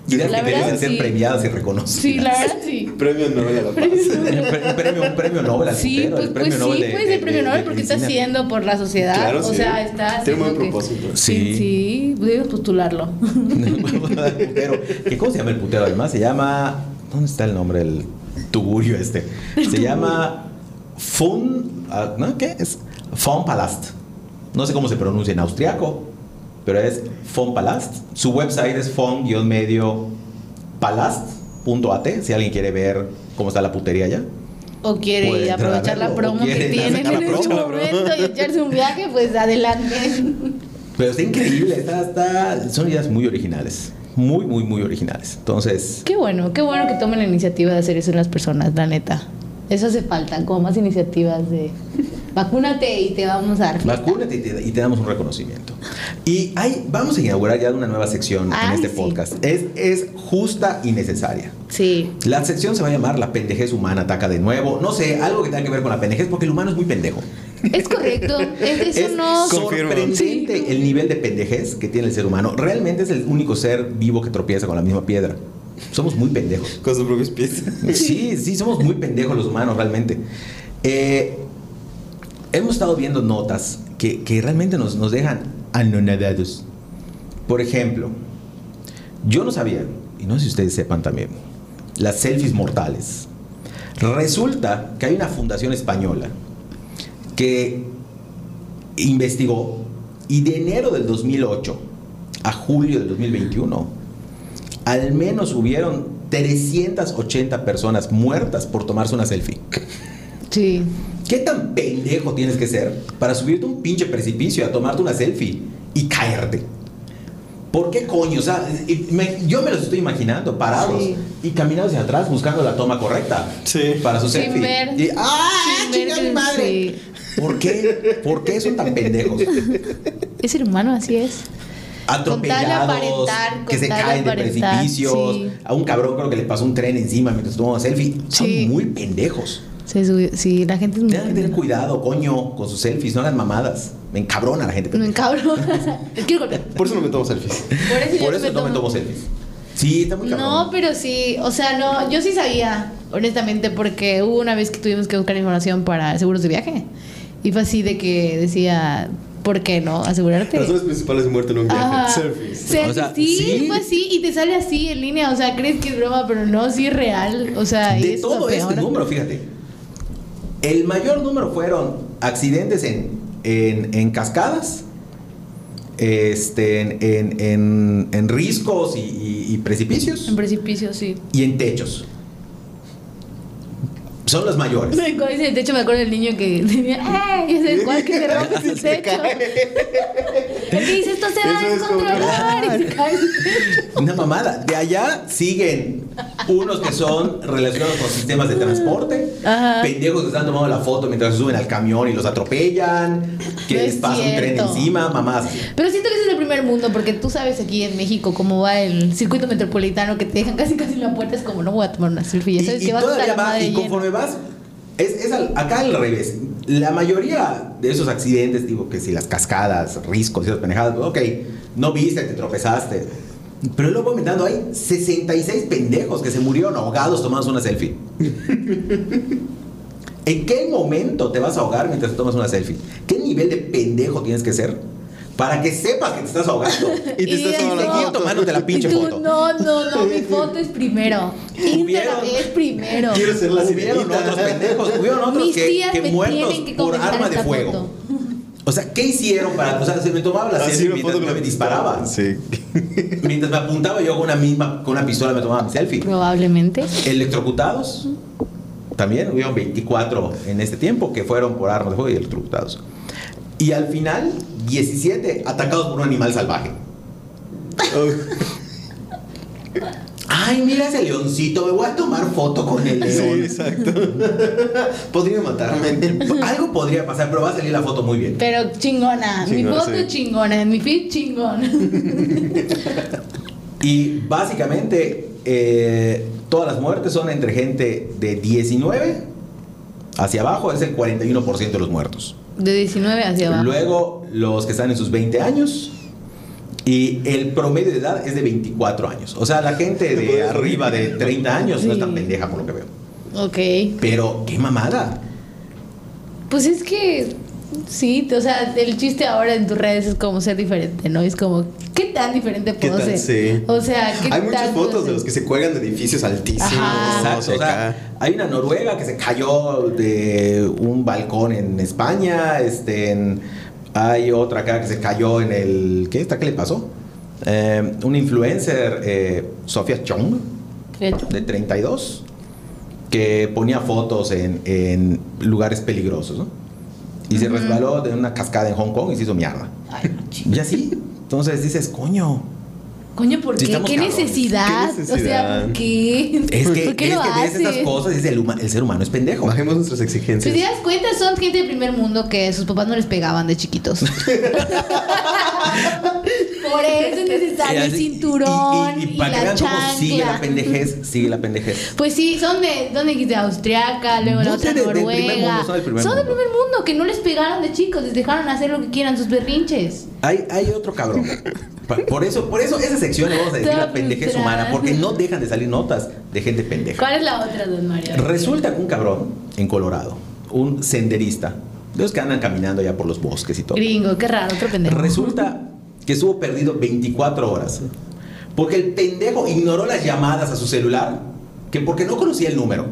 Ideas La que verdad, merecen ser sí. premiadas y reconocidas. Sí, la verdad sí. Premio Nobel a la Paz. Un pre- un premio, un premio Nobel al Sí, putero, pues, el pues premio sí, Nobel de- puede de- ser premio de- Nobel de porque está haciendo por la sociedad. Claro, o sí. sea, está Tiene un buen que- propósito. Sí. Sí, sí, debes postularlo. el putero. ¿Qué, ¿Cómo se llama el putero además? Se llama. ¿Dónde está el nombre del tugurio este? Se llama Fun. ah, ¿No? ¿Qué? Es Fon Palast. No sé cómo se pronuncia en austriaco, pero es Fon Palast. Su website es fon-medio palast.at. Si alguien quiere ver cómo está la putería allá. O quiere aprovechar la verlo, promo que tienen en este momento y echarse un viaje, pues adelante. Pero está increíble, está, está- son ideas muy originales. Muy, muy, muy originales. Entonces, Qué bueno, qué bueno que tomen la iniciativa de hacer eso en las personas, la neta. Eso hace falta, como más iniciativas de vacúnate y te vamos a dar. fiesta. Vacúnate y te, y te damos un reconocimiento. Y hay, vamos a inaugurar ya una nueva sección en Ay, este sí. podcast. Es, es justa y necesaria. Sí. La sección se va a llamar La pendejez humana ataca de nuevo. No sé, algo que tenga que ver con la pendejez, porque el humano es muy pendejo. Es correcto. Es, eso es no. Sorprendente Sí. el nivel de pendejez que tiene el ser humano. Realmente es el único ser vivo que tropieza con la misma piedra. Somos muy pendejos. Con sus propios pies. Sí, sí, somos muy pendejos los humanos, realmente. Eh, hemos estado viendo notas que, que realmente nos, nos dejan anonadados. Por ejemplo, yo no sabía, y no sé si ustedes sepan también, las selfies mortales. Resulta que hay una fundación española que investigó y de enero del 2008 a julio del 2021 al menos hubieron 380 personas muertas por tomarse una selfie. Sí. ¿Qué tan pendejo tienes que ser para subirte a un pinche precipicio a tomarte una selfie y caerte? ¿Por qué coño? O sea, me- yo me los estoy imaginando parados Sí. y caminando hacia atrás buscando la toma correcta Sí. para su Sin selfie. ver- Y, ¡Ah, chinga mi madre! sí. ¿Por qué? ¿Por qué son tan pendejos? Es ser humano, así es. Atropellados, que se caen de precipicios. sí. A un cabrón creo que le pasó un tren encima mientras tomaba selfie. Son Sí. muy pendejos. Se subió- sí, la gente es muy. Tengan que tener cuidado, coño, con sus selfies. No hagan mamadas. Me encabrona la gente. Me encabrona. Quiero golpear. Por eso no me tomo selfies. Por eso, yo Por no eso me no me tomo selfies. Sí, está muy cabrón. No, pero sí, o sea, no, yo sí sabía, honestamente, porque hubo una vez que tuvimos que buscar información para seguros de viaje. Y fue así de que decía, ¿por qué no? Asegurarte. Razones principales de muerte en un viaje. Selfies. Selfies, O sea, sí, sí. fue así, y te sale así en línea, o sea, crees que es broma, pero no, sí es real, o sea, de es todo este peor. número, fíjate. El mayor número fueron accidentes en, en, en cascadas, este, en, en, en- en riscos y, y- y precipicios En precipicio, sí. y en techos. Son los mayores. De hecho, me acuerdo del niño que tenía, ¡ay! Es el cual que se rompe su techo. El que dice, esto se va a es descontrolar. Y se cae. Una mamada. De allá siguen unos que son relacionados con sistemas de transporte, Ajá. pendejos que están tomando la foto mientras se suben al camión y los atropellan, que No les es pasa un tren encima, mamás. Pero siento que ese es el primer mundo, porque tú sabes aquí en México cómo va el circuito metropolitano, que te dejan casi casi en la puerta, es como, no voy a tomar una selfie, Y, y a todavía va, y conforme vas, es, es al- acá al revés. La mayoría de esos accidentes, digo que si las cascadas, riscos y esas pendejadas, ok, no viste, te tropezaste. Pero luego aumentando, hay 66 pendejos que se murieron ahogados tomando una selfie. ¿En qué momento te vas a ahogar mientras tomas una selfie? ¿Qué nivel de pendejo tienes que ser para que sepas que te estás ahogando? Y te estás la no, seguir tomándote la pinche y tú, foto. No, no, no, mi foto es primero. Instagram es primero. Quiero ser la Hubieron sirenita. otros pendejos, hubieron otros Mis que, tías que me muertos que por arma de fuego. foto. O sea, ¿qué hicieron para.? O sea, se me tomaba la selfie mientras foto me, con- disparaba. Sí. Mientras me apuntaba yo con una misma, con una pistola me tomaba mi selfie. Probablemente. Electrocutados. También hubieron 24 en este tiempo que fueron por armas de fuego y electrocutados. Y al final, 17 atacados por un animal salvaje. Ay, mira ese leoncito, me voy a tomar foto con el Sí, león. exacto. Podría matarme. Algo podría pasar, pero va a salir la foto muy bien. Pero chingona. mi foto sí. chingona. Mi feed chingón. Y básicamente, eh, todas las muertes son entre gente de 19 hacia abajo, es el 41% de los muertos. De 19 hacia abajo. Luego, los que están en sus 20 años. Y el promedio de edad es de 24 años. O sea, la gente de arriba de 30 años no es tan pendeja por lo que veo. Ok. Pero, qué mamada. Pues es que. Sí, o sea, el chiste ahora en tus redes es como ser diferente, ¿no? Es como, ¿qué tan diferente ¿Qué puedo ser? Sí. O sea, ¿qué Hay muchas fotos de los que se cuelgan de edificios altísimos. Ajá. Exacto, o sea, o sea, hay una noruega que se cayó de un balcón en España. Este, en- hay otra acá que se cayó en el. ¿Qué está? ¿Qué le pasó? Eh, una influencer, eh, Sofía Chong, de 32, que ponía fotos en, en lugares peligrosos, ¿no? Y se resbaló de una cascada en Hong Kong y se hizo mierda. Ay, no, Y así. Entonces dices, coño. Coño, ¿por qué? ¿Qué necesidad? ¿Qué O sea, necesidad? ¿por qué? Es que, ¿Por qué es lo que ves estas cosas y dices, el, huma- el ser humano es pendejo. Bajemos nuestras Si exigencias. te das cuenta, son gente de primer mundo que sus papás no les pegaban de chiquitos. Por eso es necesario el cinturón y, y, y- y para que vean cómo sigue la pendejez, sigue la pendejez. Pues sí, son de, ¿dónde dijiste? Austriaca, luego la otra de- Noruega. mundo, son del primer son del primer mundo, que no les pegaron de chicos, les dejaron hacer lo que quieran, sus berrinches. Hay, hay otro cabrón. Por eso, por eso esa sección le vamos a decir la pendejez humana, porque no dejan de salir notas de gente pendeja. ¿Cuál es la otra, don Mario? Resulta que un cabrón en Colorado, un senderista, de los que andan caminando ya por los bosques y todo, Gringo, qué raro, otro pendejo. resulta que estuvo perdido 24 horas. Porque el pendejo ignoró las llamadas a su celular, que porque no conocía el número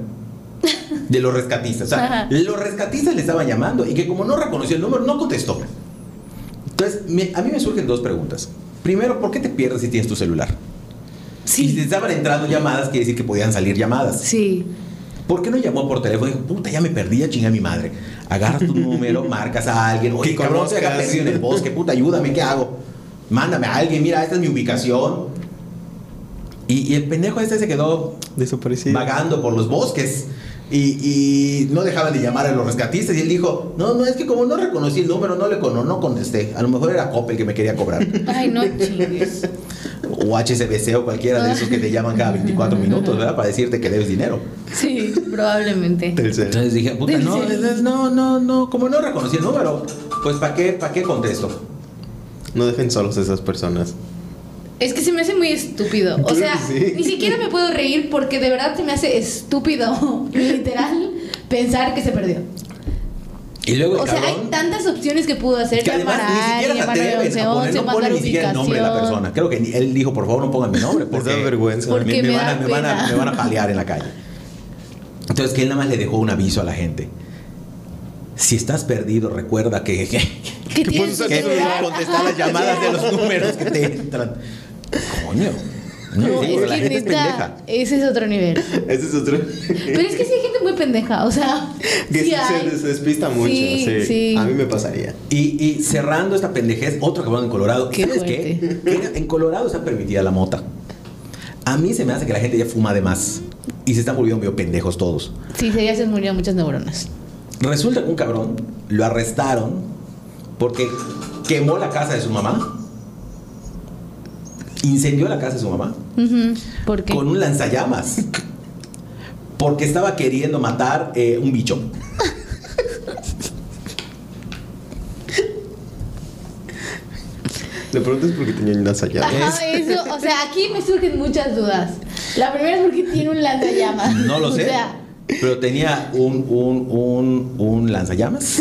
de los rescatistas. O sea, Ajá. los rescatistas le estaban llamando y que como no reconoció el número, no contestó. Entonces, me- a mí me surgen dos preguntas. Primero, ¿por qué te pierdes si tienes tu celular? Si te Sí. estaban entrando llamadas, quiere decir que podían salir llamadas. Sí. ¿Por qué no llamó por teléfono? Dijo, puta, ya me perdí, ya chingué a mi madre. Agarras tu número, marcas a alguien. Oye, Que cabrón, acá conozcas. perdido en el bosque, puta, ayúdame, ¿qué hago? Mándame a alguien, mira, esta es mi ubicación. Y, y el pendejo este se quedó Desaparecido. vagando por los bosques. Y, y no dejaban de llamar a los rescatistas. Y él dijo, no, no, es que como no reconocí el número, no le cono, no contesté. A lo mejor era Coppel que me quería cobrar. Ay, no chingues. o HSBC o cualquiera de esos que te llaman cada 24 minutos, ¿verdad? Para decirte que debes dinero. Sí, probablemente. Entonces dije, puta, no, no, no, no, como no reconocí el número, pues ¿para qué, para qué contesto? No dejen solos a esas personas. Es que se me hace muy estúpido. O sea, sí. ni siquiera me puedo reír porque de verdad se me hace estúpido, literal, pensar que se perdió. Y luego O sea, hay cabrón, tantas opciones que pudo hacer. que llamar ni a siquiera alguien, se llamar a poner, 1111, no mandar ni siquiera el nombre de la persona. Creo que él dijo, por favor, no pongan mi nombre. Porque da vergüenza. Porque me, me me van a, me, van a, me van a palear en la calle. Entonces que él nada más le dejó un aviso a la gente. Si estás perdido, recuerda que, que, ¿Qué Que puedes que celular? contestar las llamadas de los números que te entran. Coño. No, No, sí, es la que gente es neta, pendeja. ese es otro nivel. Ese es otro. Pero es que sí hay gente muy pendeja, o sea, que sí se, se despista mucho. Sí, Sí, sí. A mí me pasaría. Y, y cerrando esta pendejez, otro cabrón en Colorado. Qué ¿Sabes qué? En Colorado está permitida la mota. A mí se me hace que la gente ya fuma de más. Y se están volviendo medio pendejos todos. Sí, se ya se murieron muchas neuronas. Resulta que un cabrón lo arrestaron porque quemó la casa de su mamá. Incendió la casa de su mamá ¿Por qué? con un lanzallamas. Porque estaba queriendo matar eh, un bicho. Le preguntas porque tenía un lanzallamas. Ajá, eso, o sea, aquí me surgen muchas dudas. La primera es porque tiene un lanzallamas. No lo O sé. sea, pero tenía un, un, un, un lanzallamas.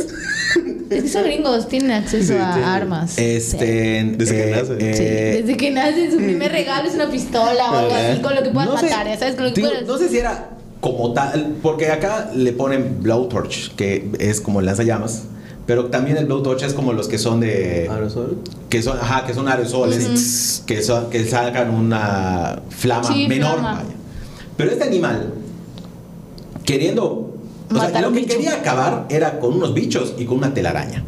es que son gringos, tienen acceso Sí, a armas. Este. Desde que nace. Sí, eh, desde que nace su primer regalo es una pistola o algo así con lo que puedas no sé, matar, ya sabes, con lo que digo, puedas. no sé si era como tal, porque acá le ponen blowtorch, que es como el lanzallamas, pero también el blowtorch es como los que son de ¿Aerosol? que son, ajá, que son aerosoles, que son que sacan una flama Sí, menor, flama. Pero este animal queriendo o sea, lo que bicho. quería acabar era con unos bichos y con una telaraña.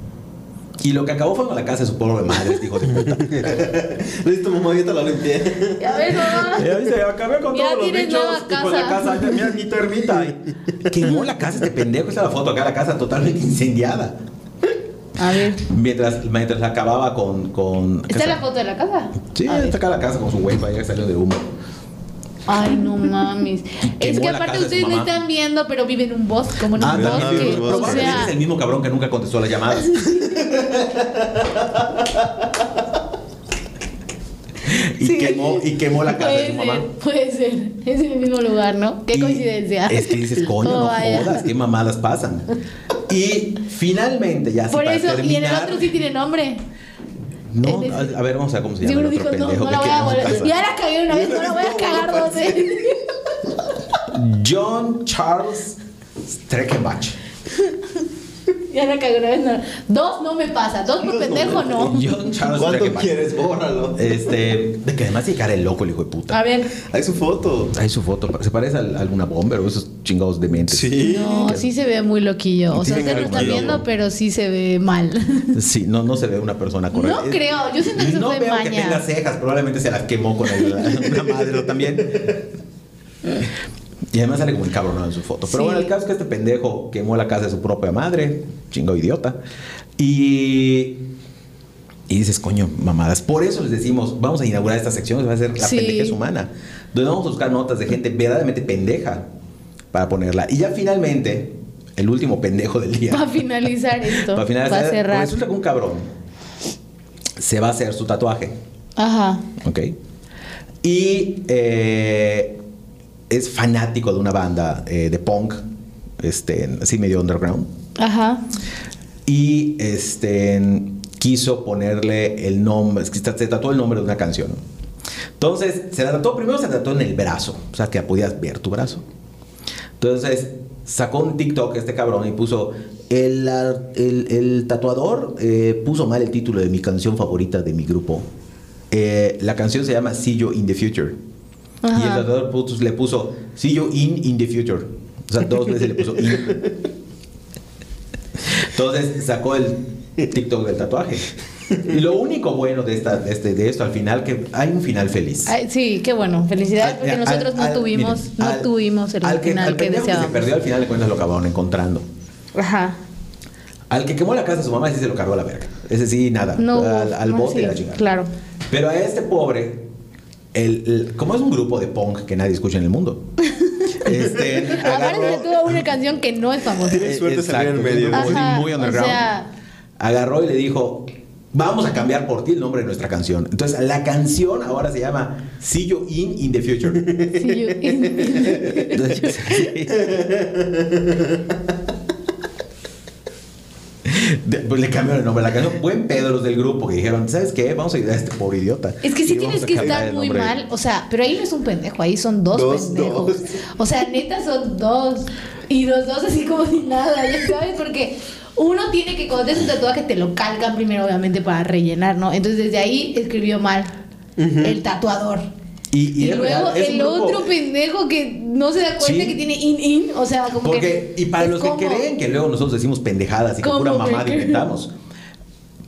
Y lo que acabó fue con la casa de su pobre madre, este hijo de puta. Listo, mamá, yo te la limpié. Ya ves, mamá. Ya viste, acabé con Ya todos los bichos y con la casa. mira mi termita. Quemó la casa este pendejo, esta es la foto acá, la casa totalmente incendiada. A ver. Mientras, mientras la acababa con... con ¿Está la foto de la casa? Sí, está acá la casa con su wifi, ya salió de humo. Ay, no mames. Es que aparte de ustedes no están viendo, pero viven en un bosque, como en Ah, no, bosque. un bosque. o sea, es el mismo cabrón que nunca contestó las llamadas. y, Sí. quemó, y quemó la casa de puede su mamá. ser, puede ser. Es en el mismo lugar, ¿no? Qué Y coincidencia. Es que dices, coño, Oh, no vaya. jodas, qué mamadas pasan. Y finalmente, ya Por para eso, y en el terminar- otro sí tiene nombre. No, a, ver, vamos a ver cómo se llama Seguro el otro dijo, no, pendejo no que la voy a volver. Ya la cagué una vez, no la voy a cagar dos veces. John Charles Streckenbach. Ya la cagué una vez, no. Dos no me pasa, dos por pendejo no. John Charles ¿Cuánto Streckenbach. quieres? Bórralo. Este, de que además se cara el loco el hijo de puta. A ver. Hay su foto. Hay su foto, se parece a alguna bomber o esos chingados dementes. Sí. No, sí se ve muy loquillo. O sea, Tiene ustedes lo loco. viendo, pero sí se ve mal. Sí, no, no se ve una persona correcta. No creo, yo siento que eso No fue veo que maña. tenga cejas, probablemente se las quemó con el- una madre también. Y además sale como el cabrón en su foto. Pero Sí. bueno, el caso es que este pendejo quemó la casa de su propia madre, chingo idiota. Y. Y dices, coño, mamadas. Por eso les decimos, vamos a inaugurar esta sección, va a ser la Sí. pendejez humana. Donde vamos a buscar notas de gente verdaderamente pendeja para ponerla. Y ya finalmente, el último pendejo del día. Para finalizar esto. Para finalizar, Para cerrar. resulta que un cabrón se va a hacer su tatuaje, Ajá. ¿ok? Y eh, es fanático de una banda eh, de punk, este, así medio underground. Ajá. Y este, quiso ponerle el nombre, se tatuó el nombre de una canción. Entonces, se tatuó, primero se la tatuó en el brazo, o sea, que podías ver tu brazo. Entonces, sacó un TikTok este cabrón y puso, el, el- el tatuador eh, puso mal el título de mi canción favorita de mi grupo. Eh, la canción se llama See You in the Future. Y el tatuador puso- le puso See You in in the Future. O sea, dos veces le puso in. Entonces sacó el TikTok del tatuaje. Y lo único bueno de, esta, de, este, de esto al final, que hay un final feliz. Ay, sí, qué bueno. Felicidades porque Al- nosotros no tuvimos, miren, no al- tuvimos el al final al que, que se deseábamos. perdió al final de cuentas lo acabaron encontrando. Ajá. Al que quemó la casa de su mamá sí se lo cargó a la verga. Ese sí, nada. No, al, bote sí, y la. Claro. Pero a este pobre, el, el- como es un grupo de punk que nadie escucha en el mundo, este, Aparte tuvo una canción que no es famosa. Tiene suerte salir en medio. Muy, Ajá, muy o underground. sea- Agarró y le dijo, vamos a cambiar por ti el nombre de nuestra canción. Entonces, la canción ahora se llama See You In In The Future. de- pues le cambiaron el nombre a la canción. Buen pedo los del grupo que dijeron, ¿sabes qué? Vamos a ayudar a este pobre idiota. Es que sí Y tienes que estar muy nombre". mal. O sea, pero ahí no es un pendejo, ahí son dos, Dos, pendejos. dos. O sea, neta son dos. Y los dos así como si nada, ya sabes, porque uno tiene que cuando te haces un tatuaje te lo calcan primero, obviamente, para rellenar, ¿no? Entonces desde ahí escribió mal el tatuador. Y, Y, y es luego real, es un el otro pendejo que no se da cuenta Sí. que tiene in in, o sea, como Porque, que. y para los que creen que luego nosotros decimos pendejadas y que ¿Cómo pura mamada inventamos,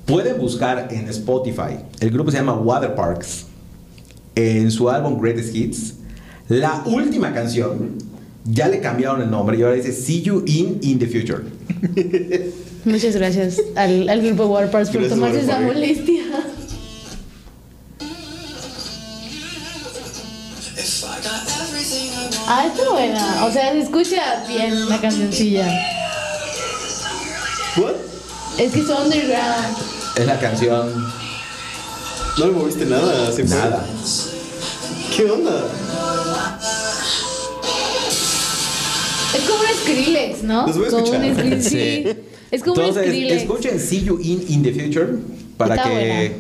pueden buscar en Spotify. El grupo se llama Water Parks. En su álbum Greatest Hits, la última canción ya le cambiaron el nombre y ahora dice See You In In the Future. Muchas gracias al, al grupo Warparts por tomarse esa molestia. Ah, está buena. O sea, se escucha bien la cancioncilla. ¿What? Es que es underground. Es la canción No le moviste nada, así fue. Nada. ¿Qué onda? Es como un Skrillex, ¿no? Los voy a como escuchar. un Skrillex, Sí. sí. Es como un Entonces, Skrillex. escuchen See You In In the Future para Está que buena.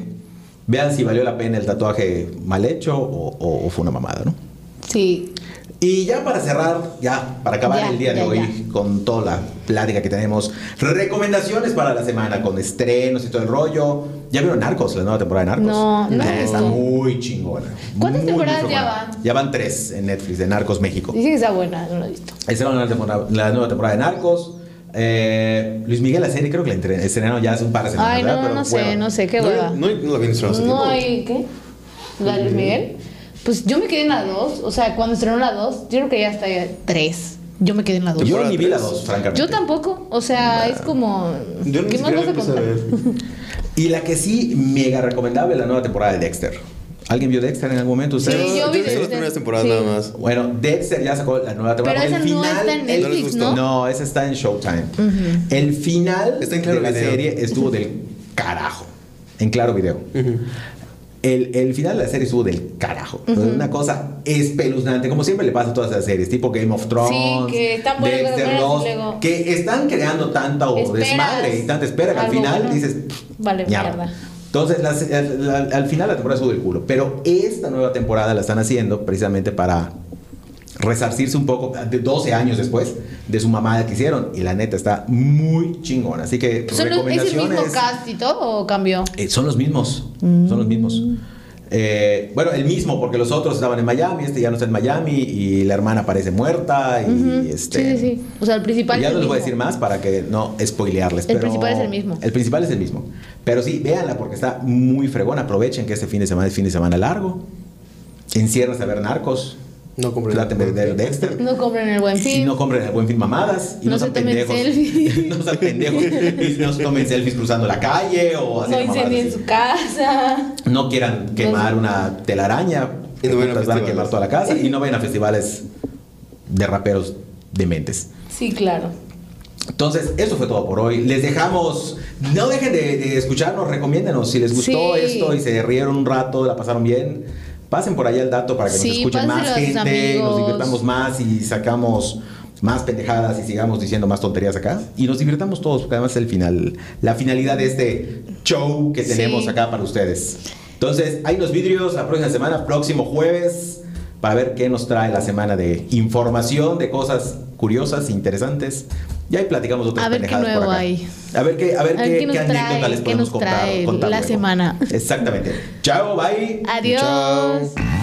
vean si valió la pena el tatuaje mal hecho o, o- o fue una mamada, ¿no? Sí. Y ya para cerrar, ya para acabar Ya, el día de ya, hoy ya. con toda la plática que tenemos, recomendaciones para la semana con estrenos y todo el rollo. ¿Ya vieron Narcos, la nueva temporada de Narcos? No, no Está muy chingona. ¿Cuántas Muy, muy temporadas ya van? Ya van tres en Netflix de Narcos México. Dice que está buena, no lo he visto. Esta es la nueva temporada, la nueva temporada de Narcos. Eh, Luis Miguel, la serie, creo que la estrenaron ya hace un par de semanas. Ay, ¿verdad? no, Pero no sé, no sé, qué no, hueva. no, no la vi en. No hay, ¿qué? ¿La de Luis Miguel? Pues yo me quedé en la 2. O sea, cuando estrenó la 2, yo creo que ya está 3. Yo me quedé en la 2. Yo ni vi la tres. 2, francamente. Yo tampoco. O sea, es como. Yo ni ¿Qué más vas a contar? Y la que sí, mega recomendable, la nueva temporada de Dexter. ¿Alguien vio Dexter en algún momento? Sí, ¿Ustedes? yo vi Dexter. las primeras temporadas Sí. nada más. Bueno, Dexter ya sacó la nueva temporada. Pero esa el no final, está en ¿No Netflix, gustó? ¿no? No, esa está en Showtime. El final Está en Claro de la Video. serie estuvo del carajo. En Claro Video. El, el final de la serie estuvo del carajo. Fue Una cosa espeluznante, como siempre le pasa a todas las series, tipo Game of Thrones, Sí, que están Dexter buenas, y 2, luego- que están creando tanta desmadre y tanta espera que al final dices, Vale, mierda. Entonces, al- al final la temporada estuvo del culo. Pero esta nueva temporada la están haciendo precisamente para resarcirse un poco de 12 años después de su mamada que hicieron. Y la neta está muy chingona. Así que ¿Son los- ¿Es el mismo recomendaciones. cast y todo o cambió? Eh, son los mismos. Son los mismos. Eh, bueno, el mismo, porque los otros estaban en Miami, este ya no está en Miami y la hermana parece muerta. Y este. Sí, sí, sí. O sea, el principal Ya es no les voy a decir más para que no spoilearles. El pero principal es el mismo. El principal es el mismo. Pero sí, véanla porque está muy fregona. Aprovechen que este fin de semana es fin de semana largo. Enciérrense a ver narcos. No. Traten de. No compren el buen Y film. no compren el buen film mamadas. Y no, No sean se tomen pendejos. selfies. no sean pendejos. Y no se tomen selfies cruzando la calle o No haciendo mamadas incendien así. su casa. No quieran quemar una telaraña. Y no vayan a van a quemar toda la casa. Y no vayan a festivales de raperos dementes. Sí, claro. Entonces, eso fue todo por hoy. Les dejamos. No dejen de, de escucharnos, recomiéndenos. Si les gustó Sí. esto y se rieron un rato, la pasaron bien, pasen por allá el dato para que nos escuchen más gente, nos divirtamos más y sacamos más pendejadas y sigamos diciendo más tonterías acá. Y nos divirtamos todos, porque además es el final, la finalidad de este show que tenemos Sí. acá para ustedes. Entonces, hay los vidrios la próxima semana, próximo jueves, para ver qué nos trae la semana de información, de cosas curiosas, interesantes. Y ahí platicamos otras A ver qué por nuevo acá. hay. A ver qué, a ver A ver qué, qué nos qué anécdota trae, les qué podemos nos contar, trae contar la luego. semana. Exactamente. Chao, bye. Adiós. Chao.